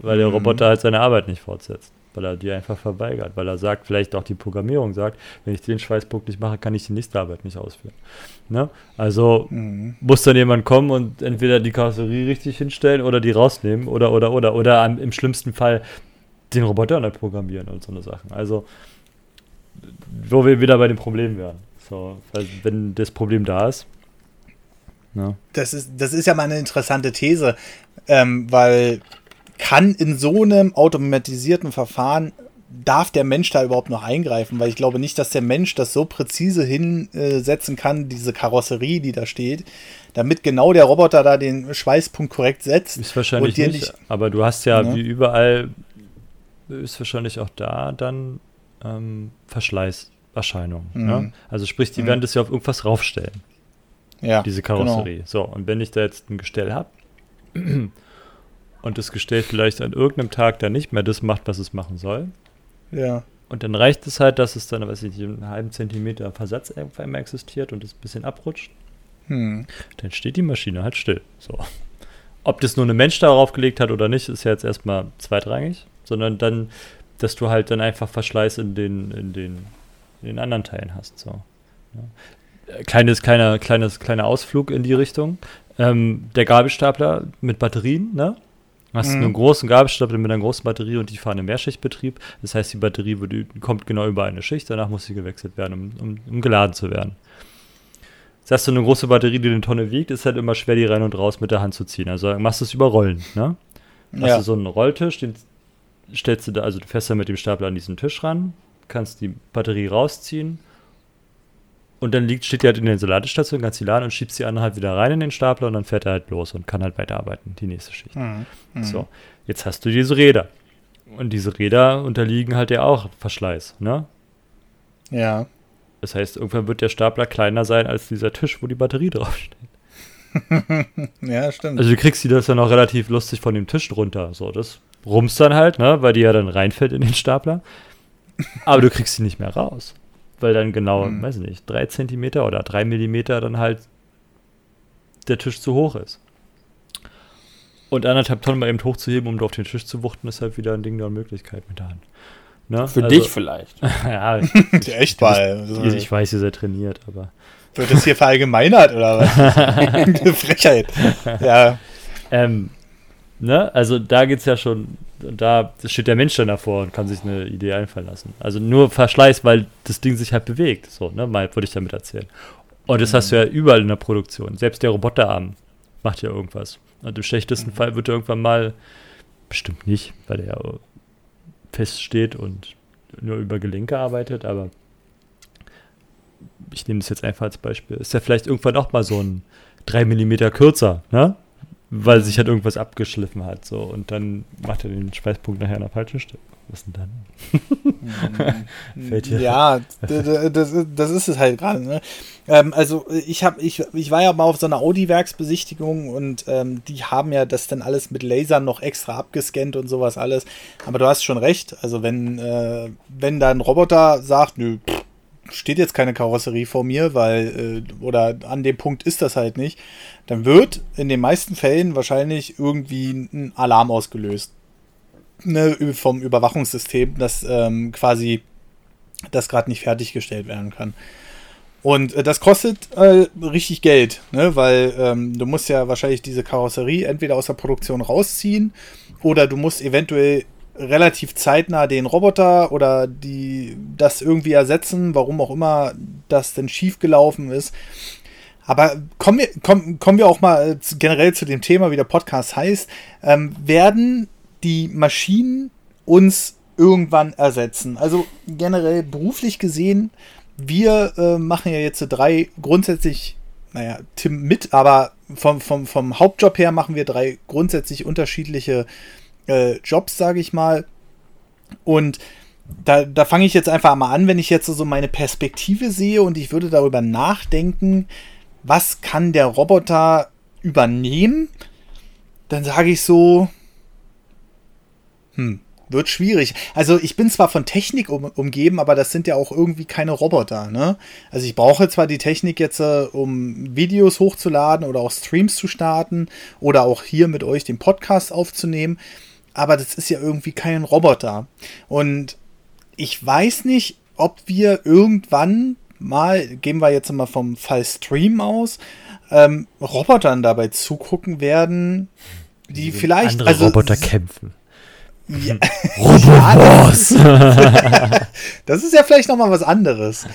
Weil der mhm. Roboter halt seine Arbeit nicht fortsetzt weil er die einfach verweigert, weil er sagt, vielleicht auch die Programmierung sagt, wenn ich den Schweißpunkt nicht mache, kann ich die nächste Arbeit nicht ausführen. Ne? Also mhm. muss dann jemand kommen und entweder die Karosserie richtig hinstellen oder die rausnehmen oder oder oder oder im schlimmsten Fall den Roboter neu programmieren und so eine Sachen. Also wo wir wieder bei dem Problem wären. So, wenn das Problem da ist. Ne? Das ist, das ist ja mal eine interessante These, ähm, weil kann in so einem automatisierten Verfahren darf der Mensch da überhaupt noch eingreifen? Weil ich glaube nicht, dass der Mensch das so präzise hinsetzen kann, diese Karosserie, die da steht, damit genau der Roboter da den Schweißpunkt korrekt setzt. Ist wahrscheinlich nicht, nicht, aber du hast ja, ja, wie überall, ist wahrscheinlich auch da dann ähm, Verschleißerscheinungen. Mhm. Ne? Also sprich, die mhm. werden das ja auf irgendwas raufstellen. Ja. Diese Karosserie. Genau. So, und wenn ich da jetzt ein Gestell habe, und das Gestell vielleicht an irgendeinem Tag dann nicht mehr das macht, was es machen soll. Ja. Und dann reicht es halt, dass es dann, weiß ich nicht, einen halben Zentimeter Versatz auf einmal existiert und es ein bisschen abrutscht. Hm. Dann steht die Maschine halt still. So. Ob das nur ein Mensch darauf gelegt hat oder nicht, ist ja jetzt erstmal zweitrangig, sondern dann, dass du halt dann einfach Verschleiß in den, in den, in den anderen Teilen hast. So. Ja. Kleines, kleiner, kleines, kleiner Ausflug in die Richtung. Ähm, der Gabelstapler mit Batterien, ne? Hast mhm. einen großen Gabelstapler mit einer großen Batterie und die fahren im Mehrschichtbetrieb. Das heißt, die Batterie wird, kommt genau über eine Schicht, danach muss sie gewechselt werden, um, um, um geladen zu werden. Das heißt, so eine große Batterie, die eine Tonne wiegt, ist halt immer schwer, die rein und raus mit der Hand zu ziehen. Also machst du es über Rollen, ne? Ja. Hast du so einen Rolltisch, den stellst du da, also du fährst da mit dem Stapler an diesen Tisch ran, kannst die Batterie rausziehen und dann liegt, steht die halt in der Ladestation, kannst die laden und schiebst die andere halt wieder rein in den Stapler und dann fährt er halt los und kann halt weiterarbeiten, die nächste Schicht. Mhm. Mhm. So, jetzt hast du diese Räder. Und diese Räder unterliegen halt ja auch Verschleiß, ne? Ja. Das heißt, irgendwann wird der Stapler kleiner sein als dieser Tisch, wo die Batterie draufsteht. [laughs] ja, stimmt. Also du kriegst die das dann auch relativ lustig von dem Tisch runter. So, das rumst dann halt, ne? Weil die ja dann reinfällt in den Stapler. Aber du kriegst sie nicht mehr raus weil dann genau, hm. weiß ich nicht, drei Zentimeter oder drei Millimeter dann halt der Tisch zu hoch ist. Und anderthalb Tonnen mal eben hochzuheben, um auf den Tisch zu wuchten, ist halt wieder ein Ding der Möglichkeit mit der Hand. Ne? Für also, dich vielleicht. [laughs] ja, der [laughs] Echtball. Ich, ich weiß, ihr seid trainiert, aber. Wird das hier verallgemeinert oder was? [laughs] Eine Frechheit. Ja. Ähm, ne? Also da geht es ja schon da steht der Mensch dann davor und kann sich eine Idee einfallen lassen. Also nur Verschleiß, weil das Ding sich halt bewegt. So, ne, mal würde ich damit erzählen. Und das mhm. hast du ja überall in der Produktion. Selbst der Roboterarm macht ja irgendwas. Und im schlechtesten mhm. Fall wird er irgendwann mal, bestimmt nicht, weil er ja feststeht und nur über Gelenke arbeitet, aber ich nehme das jetzt einfach als Beispiel. Ist ja vielleicht irgendwann auch mal so ein 3 mm kürzer, ne? Weil sich halt irgendwas abgeschliffen hat. So. Und dann macht er den Schweißpunkt nachher an der falschen Stelle. Was denn dann? [laughs] Fällt hier. Ja, das, das ist es halt gerade. Ne? Ähm, also ich habe, ich, ich war ja mal auf so einer Audi-Werksbesichtigung und ähm, die haben ja das dann alles mit Lasern noch extra abgescannt und sowas alles. Aber du hast schon recht. Also wenn, äh, wenn da ein Roboter sagt, nö, pff, steht jetzt keine Karosserie vor mir, weil, äh, oder an dem Punkt ist das halt nicht, dann wird in den meisten Fällen wahrscheinlich irgendwie ein Alarm ausgelöst. ne, vom Überwachungssystem, dass ähm, quasi das gerade nicht fertiggestellt werden kann. Und äh, das kostet äh, richtig Geld, ne? weil ähm, du musst ja wahrscheinlich diese Karosserie entweder aus der Produktion rausziehen oder du musst eventuell relativ zeitnah den Roboter oder die das irgendwie ersetzen, warum auch immer das denn schiefgelaufen ist. Aber kommen wir, kommen, kommen wir auch mal generell zu dem Thema, wie der Podcast heißt. Ähm, werden die Maschinen uns irgendwann ersetzen? Also generell beruflich gesehen wir äh, machen ja jetzt drei grundsätzlich, naja, Tim mit, aber vom, vom, vom Hauptjob her machen wir drei grundsätzlich unterschiedliche äh, Jobs, sage ich mal. Und da, da fange ich jetzt einfach mal an, wenn ich jetzt so meine Perspektive sehe und ich würde darüber nachdenken, was kann der Roboter übernehmen, dann sage ich so, hm, wird schwierig. Also ich bin zwar von Technik um, umgeben, aber das sind ja auch irgendwie keine Roboter. Ne? Also ich brauche zwar die Technik jetzt, äh, um Videos hochzuladen oder auch Streams zu starten oder auch hier mit euch den Podcast aufzunehmen, aber das ist ja irgendwie kein Roboter. Und ich weiß nicht, ob wir irgendwann mal, gehen wir jetzt mal vom Fall Stream aus, ähm, Robotern dabei zugucken werden, die vielleicht andere also, Roboter kämpfen. Ja. [laughs] Robowars. [laughs] das ist ja vielleicht noch mal was anderes.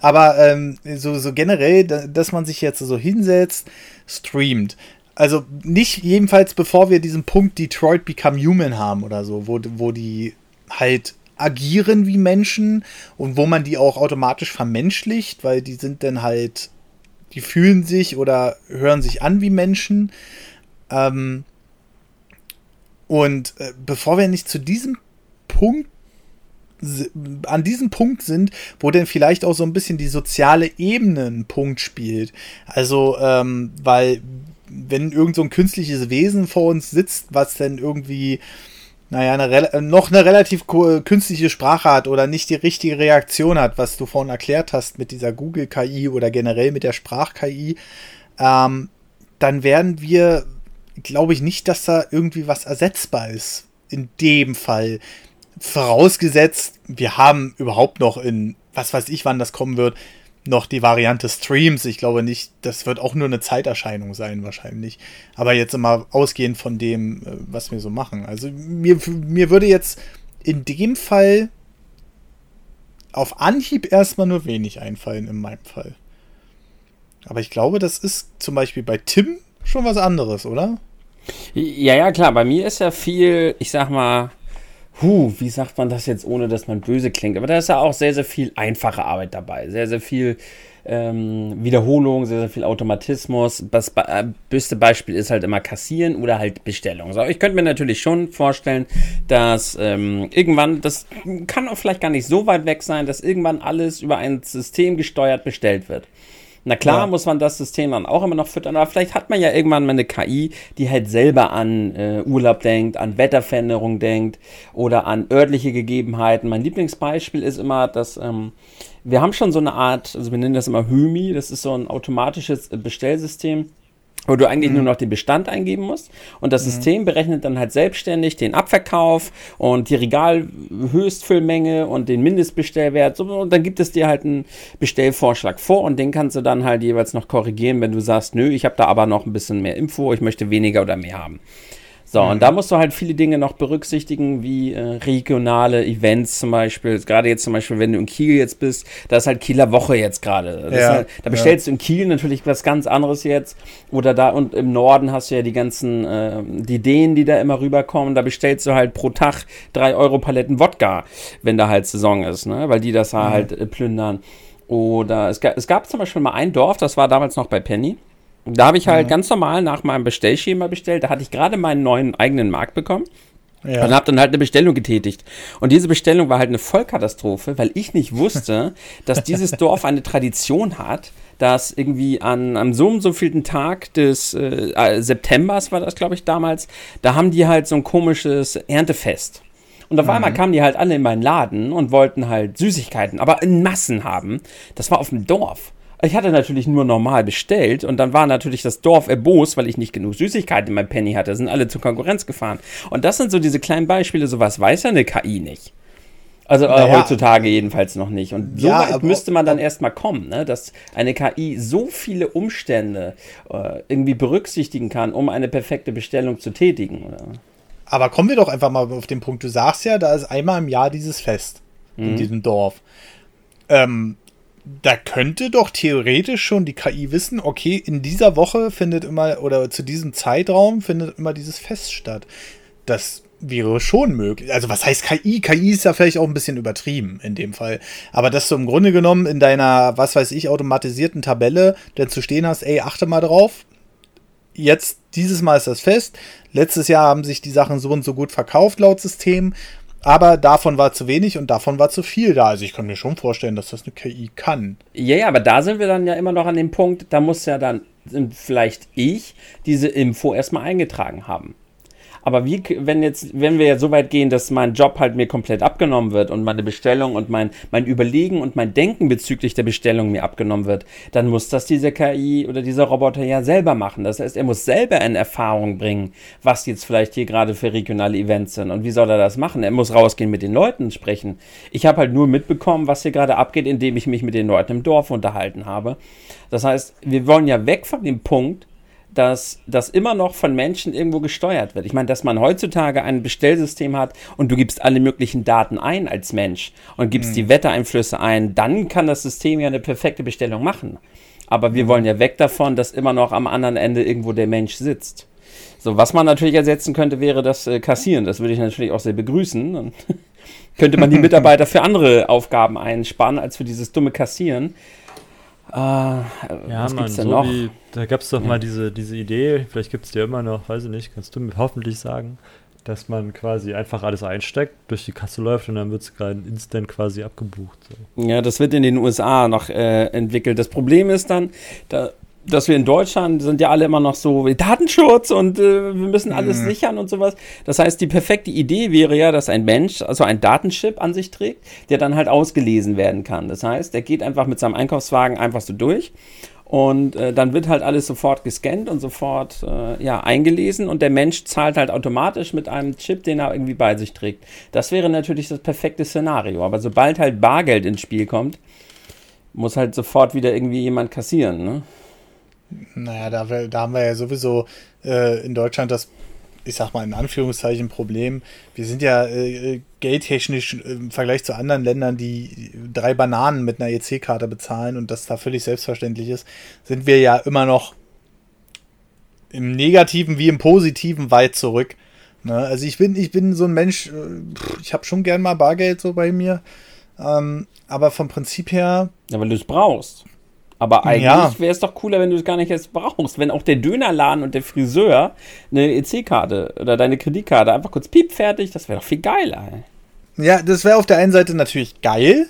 Aber ähm, so, so generell, dass man sich jetzt so hinsetzt, streamt. Also nicht jedenfalls, bevor wir diesen Punkt Detroit Become Human haben oder so, wo, wo die halt agieren wie Menschen und wo man die auch automatisch vermenschlicht, weil die sind dann halt, die fühlen sich oder hören sich an wie Menschen. Ähm, und äh, bevor wir nicht zu diesem Punkt an diesem Punkt sind, wo denn vielleicht auch so ein bisschen die soziale Ebene einen Punkt spielt. Also, ähm, weil wenn irgend so ein künstliches Wesen vor uns sitzt, was denn irgendwie, naja, eine, noch eine relativ künstliche Sprache hat oder nicht die richtige Reaktion hat, was du vorhin erklärt hast mit dieser Google-KI oder generell mit der Sprach-KI, ähm, dann werden wir glaube ich nicht, dass da irgendwie was ersetzbar ist. In dem Fall. Vorausgesetzt, wir haben überhaupt noch in, was weiß ich, wann das kommen wird, noch die Variante Streams. Ich glaube nicht, das wird auch nur eine Zeiterscheinung sein, wahrscheinlich. Aber jetzt immer ausgehend von dem, äh, was wir so machen. Also mir, mir würde jetzt in dem Fall auf Anhieb erstmal nur wenig einfallen, in meinem Fall. Aber ich glaube, das ist zum Beispiel bei Tim schon was anderes, oder? Ja, ja, klar. Bei mir ist ja viel, ich sag mal, huh, wie sagt man das jetzt, ohne dass man böse klingt? Aber da ist ja auch sehr, sehr viel einfache Arbeit dabei. Sehr, sehr viel ähm, Wiederholung, sehr, sehr viel Automatismus. Das äh, beste Beispiel ist halt immer Kassieren oder halt Bestellung. So, ich könnte mir natürlich schon vorstellen, dass ähm, irgendwann, das kann auch vielleicht gar nicht so weit weg sein, dass irgendwann alles über ein System gesteuert bestellt wird. Na klar ja. muss man das System dann auch immer noch füttern, aber vielleicht hat man ja irgendwann mal eine KI, die halt selber an äh, Urlaub denkt, an Wetterveränderung denkt oder an örtliche Gegebenheiten. Mein Lieblingsbeispiel ist immer, dass ähm, wir haben schon so eine Art, also wir nennen das immer Hymi, das ist so ein automatisches Bestellsystem wo du eigentlich mhm. nur noch den Bestand eingeben musst und das mhm. System berechnet dann halt selbstständig den Abverkauf und die Regalhöchstfüllmenge und den Mindestbestellwert und dann gibt es dir halt einen Bestellvorschlag vor und den kannst du dann halt jeweils noch korrigieren, wenn du sagst, nö, ich habe da aber noch ein bisschen mehr Info, ich möchte weniger oder mehr haben. So, mhm. und da musst du halt viele Dinge noch berücksichtigen, wie äh, regionale Events zum Beispiel. Gerade jetzt zum Beispiel, wenn du in Kiel jetzt bist, da ist halt Kieler Woche jetzt gerade. Ja, halt, da bestellst ja. du in Kiel natürlich was ganz anderes jetzt. Oder da und im Norden hast du ja die ganzen, äh, die Ideen, die da immer rüberkommen. Da bestellst du halt pro Tag drei Euro Paletten Wodka, wenn da halt Saison ist, ne? Weil die das mhm. halt äh, plündern. Oder es, es gab zum Beispiel mal ein Dorf, das war damals noch bei Penny. Da habe ich halt mhm. ganz normal nach meinem Bestellschema bestellt. Da hatte ich gerade meinen neuen eigenen Markt bekommen. Ja. Und habe dann halt eine Bestellung getätigt. Und diese Bestellung war halt eine Vollkatastrophe, weil ich nicht wusste, [laughs] dass dieses Dorf eine Tradition hat, dass irgendwie an am so und so vielen Tag des äh, äh Septembers war das, glaube ich, damals, da haben die halt so ein komisches Erntefest. Und auf mhm. einmal kamen die halt alle in meinen Laden und wollten halt Süßigkeiten, aber in Massen haben. Das war auf dem Dorf. Ich hatte natürlich nur normal bestellt und dann war natürlich das Dorf erbost, weil ich nicht genug Süßigkeiten in meinem Penny hatte. Sind alle zur Konkurrenz gefahren. Und das sind so diese kleinen Beispiele, sowas weiß ja eine KI nicht. Also äh, naja, heutzutage jedenfalls noch nicht. Und so ja, weit müsste man dann erstmal kommen, ne? dass eine KI so viele Umstände äh, irgendwie berücksichtigen kann, um eine perfekte Bestellung zu tätigen. Oder? Aber kommen wir doch einfach mal auf den Punkt. Du sagst ja, da ist einmal im Jahr dieses Fest mhm. in diesem Dorf. Ähm, da könnte doch theoretisch schon die KI wissen, okay, in dieser Woche findet immer oder zu diesem Zeitraum findet immer dieses Fest statt. Das wäre schon möglich. Also was heißt KI? KI ist ja vielleicht auch ein bisschen übertrieben in dem Fall. Aber dass du im Grunde genommen in deiner, was weiß ich, automatisierten Tabelle dann zu stehen hast, ey, achte mal drauf. Jetzt, dieses Mal ist das fest. Letztes Jahr haben sich die Sachen so und so gut verkauft laut System. Aber davon war zu wenig und davon war zu viel da. Also ich kann mir schon vorstellen, dass das eine KI kann. Ja, ja, aber da sind wir dann ja immer noch an dem Punkt, da muss ja dann vielleicht ich diese Info erstmal eingetragen haben. Aber wie, wenn jetzt, wenn wir jetzt so weit gehen, dass mein Job halt mir komplett abgenommen wird und meine Bestellung und mein, mein Überlegen und mein Denken bezüglich der Bestellung mir abgenommen wird, dann muss das diese KI oder dieser Roboter ja selber machen. Das heißt, er muss selber in Erfahrung bringen, was jetzt vielleicht hier gerade für regionale Events sind. Und wie soll er das machen? Er muss rausgehen mit den Leuten sprechen. Ich habe halt nur mitbekommen, was hier gerade abgeht, indem ich mich mit den Leuten im Dorf unterhalten habe. Das heißt, wir wollen ja weg von dem Punkt, dass das immer noch von Menschen irgendwo gesteuert wird. Ich meine, dass man heutzutage ein Bestellsystem hat und du gibst alle möglichen Daten ein als Mensch und gibst mhm. die Wettereinflüsse ein, dann kann das System ja eine perfekte Bestellung machen. Aber wir mhm. wollen ja weg davon, dass immer noch am anderen Ende irgendwo der Mensch sitzt. So, was man natürlich ersetzen könnte, wäre das äh, Kassieren. Das würde ich natürlich auch sehr begrüßen. Dann [laughs] könnte man die [laughs] Mitarbeiter für andere Aufgaben einsparen, als für dieses dumme Kassieren. Äh, ja, was Mann, so noch? Wie, da gab es doch ja. mal diese, diese Idee, vielleicht gibt es die immer noch, weiß ich nicht, kannst du mir hoffentlich sagen, dass man quasi einfach alles einsteckt, durch die Kasse läuft und dann wird es gerade instant quasi abgebucht. So. Ja, das wird in den USA noch äh, entwickelt. Das Problem ist dann, da dass wir in Deutschland sind ja alle immer noch so Datenschutz und äh, wir müssen alles mhm. sichern und sowas. Das heißt, die perfekte Idee wäre ja, dass ein Mensch also ein Datenchip an sich trägt, der dann halt ausgelesen werden kann. Das heißt, der geht einfach mit seinem Einkaufswagen einfach so durch und äh, dann wird halt alles sofort gescannt und sofort äh, ja, eingelesen und der Mensch zahlt halt automatisch mit einem Chip, den er irgendwie bei sich trägt. Das wäre natürlich das perfekte Szenario. Aber sobald halt Bargeld ins Spiel kommt, muss halt sofort wieder irgendwie jemand kassieren. Ne? Naja, da, da haben wir ja sowieso äh, in Deutschland das, ich sag mal in Anführungszeichen, Problem. Wir sind ja äh, geldtechnisch im Vergleich zu anderen Ländern, die drei Bananen mit einer EC-Karte bezahlen und das da völlig selbstverständlich ist, sind wir ja immer noch im Negativen wie im Positiven weit zurück. Ne? Also ich bin, ich bin so ein Mensch, äh, ich habe schon gern mal Bargeld so bei mir. Ähm, aber vom Prinzip her. Ja, weil du es brauchst. Aber eigentlich ja. wäre es doch cooler, wenn du es gar nicht jetzt brauchst. Wenn auch der Dönerladen und der Friseur eine EC-Karte oder deine Kreditkarte einfach kurz piep fertig, das wäre doch viel geiler. Ey. Ja, das wäre auf der einen Seite natürlich geil.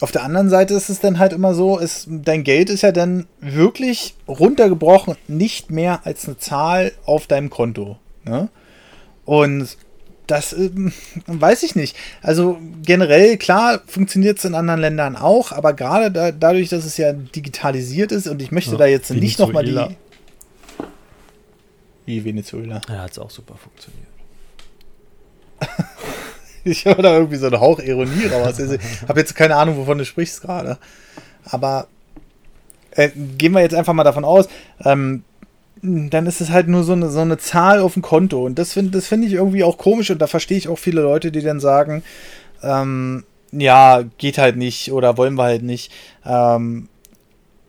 Auf der anderen Seite ist es dann halt immer so, ist, dein Geld ist ja dann wirklich runtergebrochen nicht mehr als eine Zahl auf deinem Konto. Ne? Und das äh, weiß ich nicht. Also generell, klar, funktioniert es in anderen Ländern auch, aber gerade da, dadurch, dass es ja digitalisiert ist und ich möchte ja, da jetzt nicht nochmal die. Wie Venezuela? Ja, hat es auch super funktioniert. [laughs] ich habe da irgendwie so einen Hauch Ironie raus. Ich habe jetzt keine Ahnung, wovon du sprichst gerade. Aber äh, gehen wir jetzt einfach mal davon aus, ähm, dann ist es halt nur so eine, so eine Zahl auf dem Konto. Und das finde das find ich irgendwie auch komisch und da verstehe ich auch viele Leute, die dann sagen, ähm, ja, geht halt nicht oder wollen wir halt nicht. Ähm,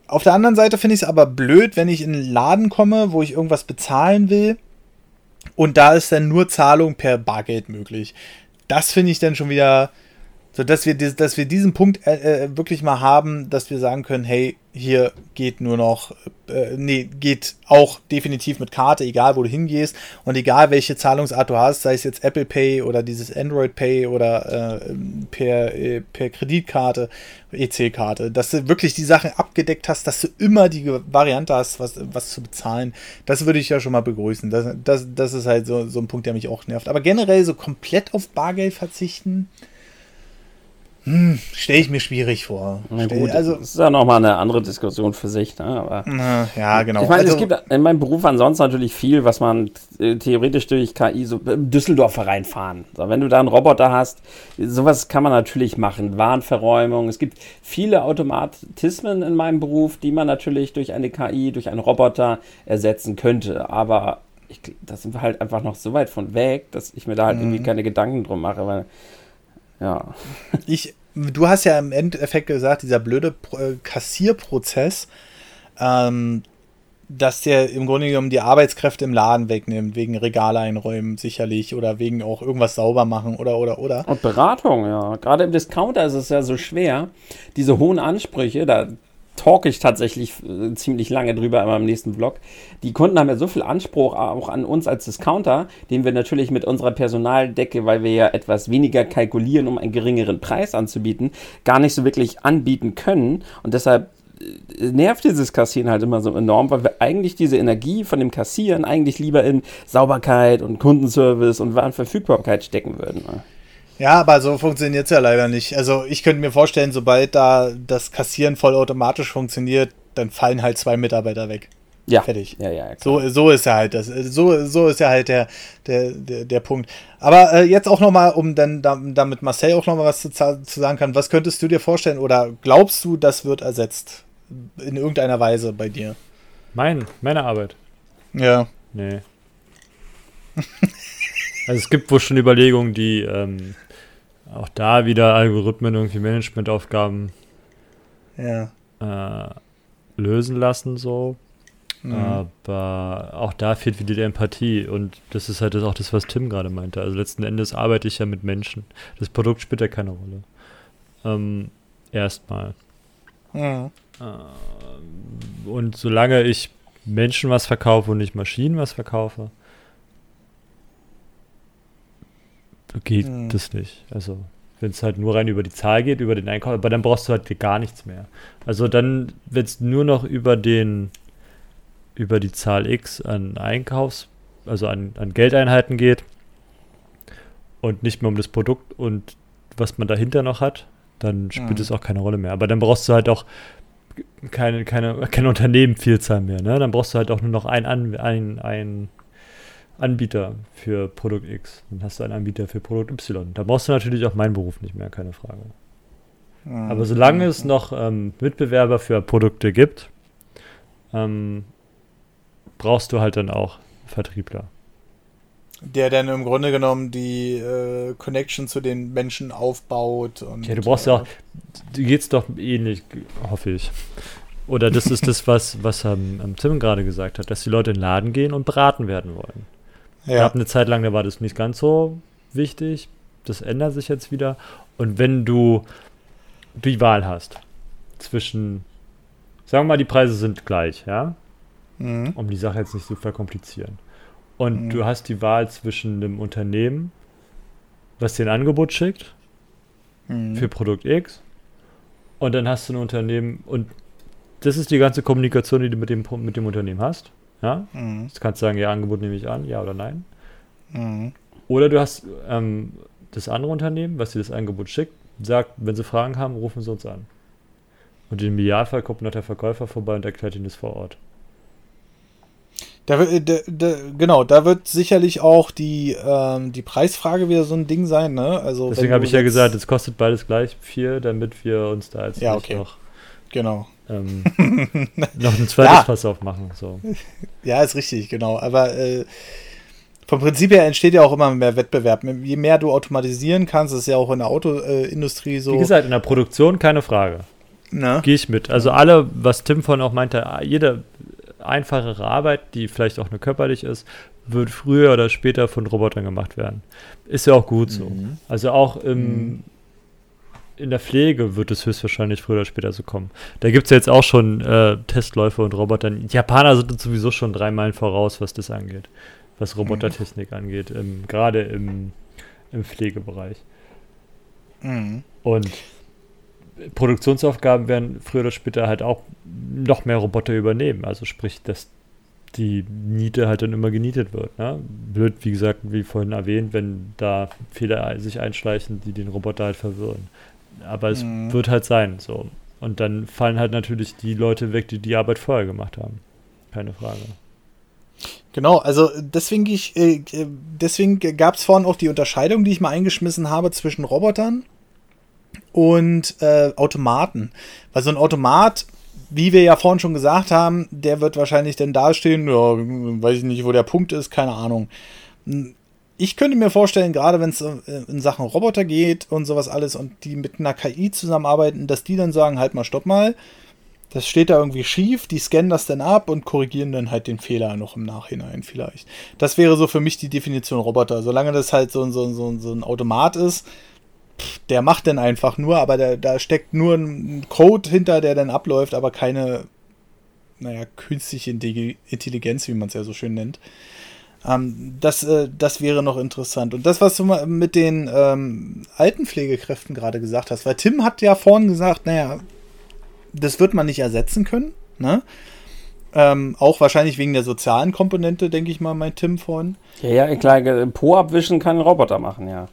auf der anderen Seite finde ich es aber blöd, wenn ich in einen Laden komme, wo ich irgendwas bezahlen will und da ist dann nur Zahlung per Bargeld möglich. Das finde ich dann schon wieder so dass wir, dass wir diesen Punkt äh, äh, wirklich mal haben, dass wir sagen können, hey, hier geht nur noch, äh, nee, geht auch definitiv mit Karte, egal wo du hingehst und egal welche Zahlungsart du hast, sei es jetzt Apple Pay oder dieses Android Pay oder äh, per, äh, per Kreditkarte, EC-Karte, dass du wirklich die Sachen abgedeckt hast, dass du immer die Variante hast, was, was zu bezahlen. Das würde ich ja schon mal begrüßen. Das, das, das ist halt so, so ein Punkt, der mich auch nervt. Aber generell so komplett auf Bargeld verzichten, Hm, Stelle ich mir schwierig vor. Na gut, also, das ist ja nochmal eine andere Diskussion für sich. Ne? Aber, na, ja, genau. Ich meine, also, es gibt in meinem Beruf ansonsten natürlich viel, was man äh, theoretisch durch KI so im Düsseldorf reinfahren. So, wenn du da einen Roboter hast, sowas kann man natürlich machen. Warenverräumung. Es gibt viele Automatismen in meinem Beruf, die man natürlich durch eine KI, durch einen Roboter ersetzen könnte. Aber ich, da sind wir halt einfach noch so weit von weg, dass ich mir da halt mhm. irgendwie keine Gedanken drum mache, weil ja. Ich, du hast ja im Endeffekt gesagt, dieser blöde äh, Kassierprozess, ähm, dass der im Grunde genommen die Arbeitskräfte im Laden wegnimmt, wegen Regale einräumen sicherlich oder wegen auch irgendwas sauber machen oder oder oder. Und Beratung, ja. Gerade im Discounter ist es ja so schwer, diese hohen Ansprüche, da talk ich tatsächlich äh, ziemlich lange drüber in meinem nächsten Vlog. Die Kunden haben ja so viel Anspruch auch an uns als Discounter, den wir natürlich mit unserer Personaldecke, weil wir ja etwas weniger kalkulieren, um einen geringeren Preis anzubieten, gar nicht so wirklich anbieten können. Und deshalb äh, nervt dieses Kassieren halt immer so enorm, weil wir eigentlich diese Energie von dem Kassieren eigentlich lieber in Sauberkeit und Kundenservice und Warenverfügbarkeit stecken würden. Ja, aber so funktioniert es ja leider nicht. Also ich könnte mir vorstellen, sobald da das Kassieren vollautomatisch funktioniert, dann fallen halt zwei Mitarbeiter weg. Ja. Fertig. Ja, ja, so, so ist ja halt das. So, so ist ja halt der, der, der, der Punkt. Aber äh, jetzt auch nochmal, um dann damit Marcel auch nochmal was zu, zu sagen kann, was könntest du dir vorstellen oder glaubst du, das wird ersetzt? In irgendeiner Weise bei dir? Mein, meine Arbeit. Ja. Nee. [laughs] also es gibt wohl schon Überlegungen, die ähm, auch da wieder Algorithmen, irgendwie Managementaufgaben ja. äh, lösen lassen, so. Mhm. Aber auch da fehlt wieder die Empathie und das ist halt auch das, was Tim gerade meinte. Also letzten Endes arbeite ich ja mit Menschen. Das Produkt spielt ja keine Rolle. Ähm, erstmal. Mhm. Äh, und solange ich Menschen was verkaufe und nicht Maschinen was verkaufe, geht hm. das nicht. Also, wenn es halt nur rein über die Zahl geht, über den Einkauf, aber dann brauchst du halt gar nichts mehr. Also dann, wenn es nur noch über den, über die Zahl X an Einkaufs, also an, an Geldeinheiten geht und nicht mehr um das Produkt und was man dahinter noch hat, dann spielt hm. es auch keine Rolle mehr. Aber dann brauchst du halt auch keine, keine, keine Unternehmenvielzahl mehr. Ne? Dann brauchst du halt auch nur noch ein, ein, ein Anbieter für Produkt X. Dann hast du einen Anbieter für Produkt Y. Da brauchst du natürlich auch meinen Beruf nicht mehr, keine Frage. Mhm. Aber solange es noch ähm, Mitbewerber für Produkte gibt, ähm, brauchst du halt dann auch Vertriebler. Der dann im Grunde genommen die äh, Connection zu den Menschen aufbaut. Und, ja, du brauchst ja auch, dir geht's doch ähnlich, hoffe ich. Oder das ist das, [laughs] was, was ähm, Tim gerade gesagt hat, dass die Leute in den Laden gehen und beraten werden wollen. Ja. Gab eine Zeit lang, da war das nicht ganz so wichtig. Das ändert sich jetzt wieder. Und wenn du die Wahl hast zwischen, sagen wir mal, die Preise sind gleich, ja, mhm. um die Sache jetzt nicht zu verkomplizieren. Und mhm. du hast die Wahl zwischen einem Unternehmen, was dir ein Angebot schickt mhm. für Produkt X, und dann hast du ein Unternehmen und das ist die ganze Kommunikation, die du mit dem, mit dem Unternehmen hast. Ja? Mhm. Jetzt kannst du sagen, ja, Angebot nehme ich an, ja oder nein. Mhm. Oder du hast ähm, das andere Unternehmen, was dir das Angebot schickt, sagt, wenn sie Fragen haben, rufen sie uns an. Und im Idealfall kommt noch der Verkäufer vorbei und erklärt ihnen das vor Ort. Da, da, da, genau, da wird sicherlich auch die, ähm, die Preisfrage wieder so ein Ding sein, ne? Also Deswegen habe ich ja gesagt, es kostet beides gleich viel, damit wir uns da jetzt ja, okay. noch genau ähm, [laughs] noch ein zweites ja. Fass aufmachen. So. Ja, ist richtig, genau. Aber äh, vom Prinzip her entsteht ja auch immer mehr Wettbewerb. Je mehr du automatisieren kannst, ist ja auch in der Autoindustrie so. Wie gesagt, in der Produktion keine Frage. Gehe ich mit. Also alle, was Tim von auch meinte, jede einfachere Arbeit, die vielleicht auch nur körperlich ist, wird früher oder später von Robotern gemacht werden. Ist ja auch gut so. Mhm. Also auch im, mhm in der Pflege wird es höchstwahrscheinlich früher oder später so kommen. Da gibt es ja jetzt auch schon äh, Testläufe und Roboter. Die Japaner sind uns sowieso schon drei Meilen voraus, was das angeht, was Robotertechnik mhm. angeht, im, gerade im, im Pflegebereich. Mhm. Und Produktionsaufgaben werden früher oder später halt auch noch mehr Roboter übernehmen. Also sprich, dass die Niete halt dann immer genietet wird. Ne? Blöd, wie gesagt, wie vorhin erwähnt, wenn da Fehler sich einschleichen, die den Roboter halt verwirren Aber es mhm. wird halt sein, so. Und dann fallen halt natürlich die Leute weg, die die Arbeit vorher gemacht haben. Keine Frage. Genau, also deswegen, ich, äh, deswegen gab es vorhin auch die Unterscheidung, die ich mal eingeschmissen habe zwischen Robotern und äh, Automaten. Weil so ein Automat, wie wir ja vorhin schon gesagt haben, der wird wahrscheinlich dann dastehen, ja, weiß ich nicht, wo der Punkt ist, keine Ahnung. Ich könnte mir vorstellen, gerade wenn es äh, in Sachen Roboter geht und sowas alles und die mit einer KI zusammenarbeiten, dass die dann sagen, halt mal, stopp mal, das steht da irgendwie schief, die scannen das dann ab und korrigieren dann halt den Fehler noch im Nachhinein vielleicht. Das wäre so für mich die Definition Roboter. Solange das halt so, so, so, so ein Automat ist, der macht dann einfach nur, aber da, da steckt nur ein Code hinter, der dann abläuft, aber keine, naja, künstliche Intelligenz, wie man es ja so schön nennt. Ähm, das, äh, das wäre noch interessant. Und das, was du mit den ähm, Altenpflegekräften gerade gesagt hast, weil Tim hat ja vorhin gesagt, naja, das wird man nicht ersetzen können, ne? Ähm, auch wahrscheinlich wegen der sozialen Komponente, denke ich mal, mein Tim vorhin. Ja, ja, klar, Po abwischen kann ein Roboter machen, ja.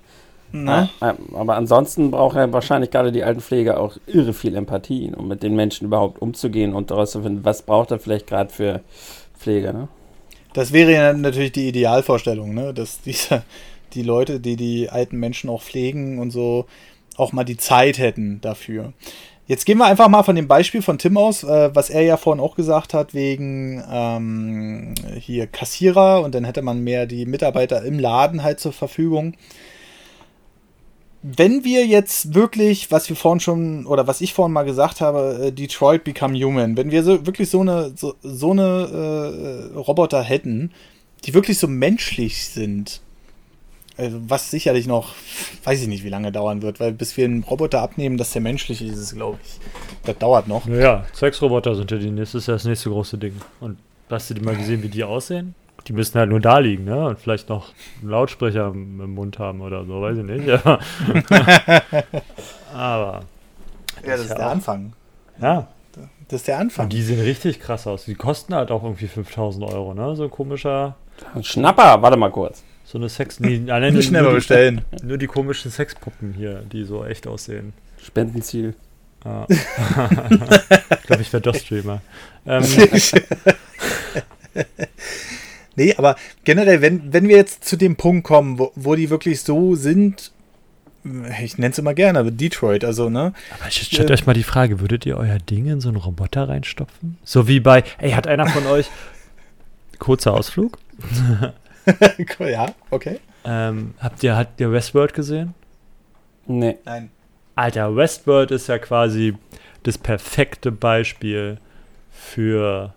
Na? Aber ansonsten braucht er wahrscheinlich gerade die Altenpflege auch irre viel Empathie, um mit den Menschen überhaupt umzugehen und daraus zu finden, was braucht er vielleicht gerade für Pflege. Ne? Das wäre ja natürlich die Idealvorstellung, ne? dass diese, die Leute, die die alten Menschen auch pflegen und so, auch mal die Zeit hätten dafür. Jetzt gehen wir einfach mal von dem Beispiel von Tim aus, äh, was er ja vorhin auch gesagt hat, wegen ähm, hier Kassierer und dann hätte man mehr die Mitarbeiter im Laden halt zur Verfügung wenn wir jetzt wirklich, was wir vorhin schon, oder was ich vorhin mal gesagt habe, äh, Detroit Become Human, wenn wir so wirklich so eine, so, so eine äh, Roboter hätten, die wirklich so menschlich sind, also was sicherlich noch, weiß ich nicht, wie lange dauern wird, weil bis wir einen Roboter abnehmen, dass der menschlich ist, glaube ich, das dauert noch. Naja, Sexroboter sind ja die, das ist ja das nächste große Ding. Und hast du dir mal gesehen, wie die aussehen? Die müssen halt nur da liegen, ne? Und vielleicht noch einen Lautsprecher im Mund haben oder so, weiß ich nicht. Ja. [laughs] Aber. Ja, das ist, ja der auch, Anfang. Ja. Das ist der Anfang. Und die sehen richtig krass aus. Die kosten halt auch irgendwie 5000 Euro, ne? So ein komischer. Ein Schnapper, warte mal kurz. So eine Sex. Nee, allein Nicht schnell mal bestellen. [laughs] Nur die komischen Sexpuppen hier, die so echt aussehen. Spendenziel. Ah. [laughs] ich glaube, ich wäre DOS-Streamer. Ähm, Nee, aber generell, wenn, wenn wir jetzt zu dem Punkt kommen, wo, wo die wirklich so sind, ich nenne es immer gerne, aber Detroit, also, ne? Aber ich stellt äh, euch mal die Frage, würdet ihr euer Ding in so einen Roboter reinstopfen? So wie bei, ey, hat einer von euch, [laughs] kurzer Ausflug? ja, okay. Ähm, habt ihr, habt ihr Westworld gesehen? Nee. Nein. Alter, Westworld ist ja quasi das perfekte Beispiel für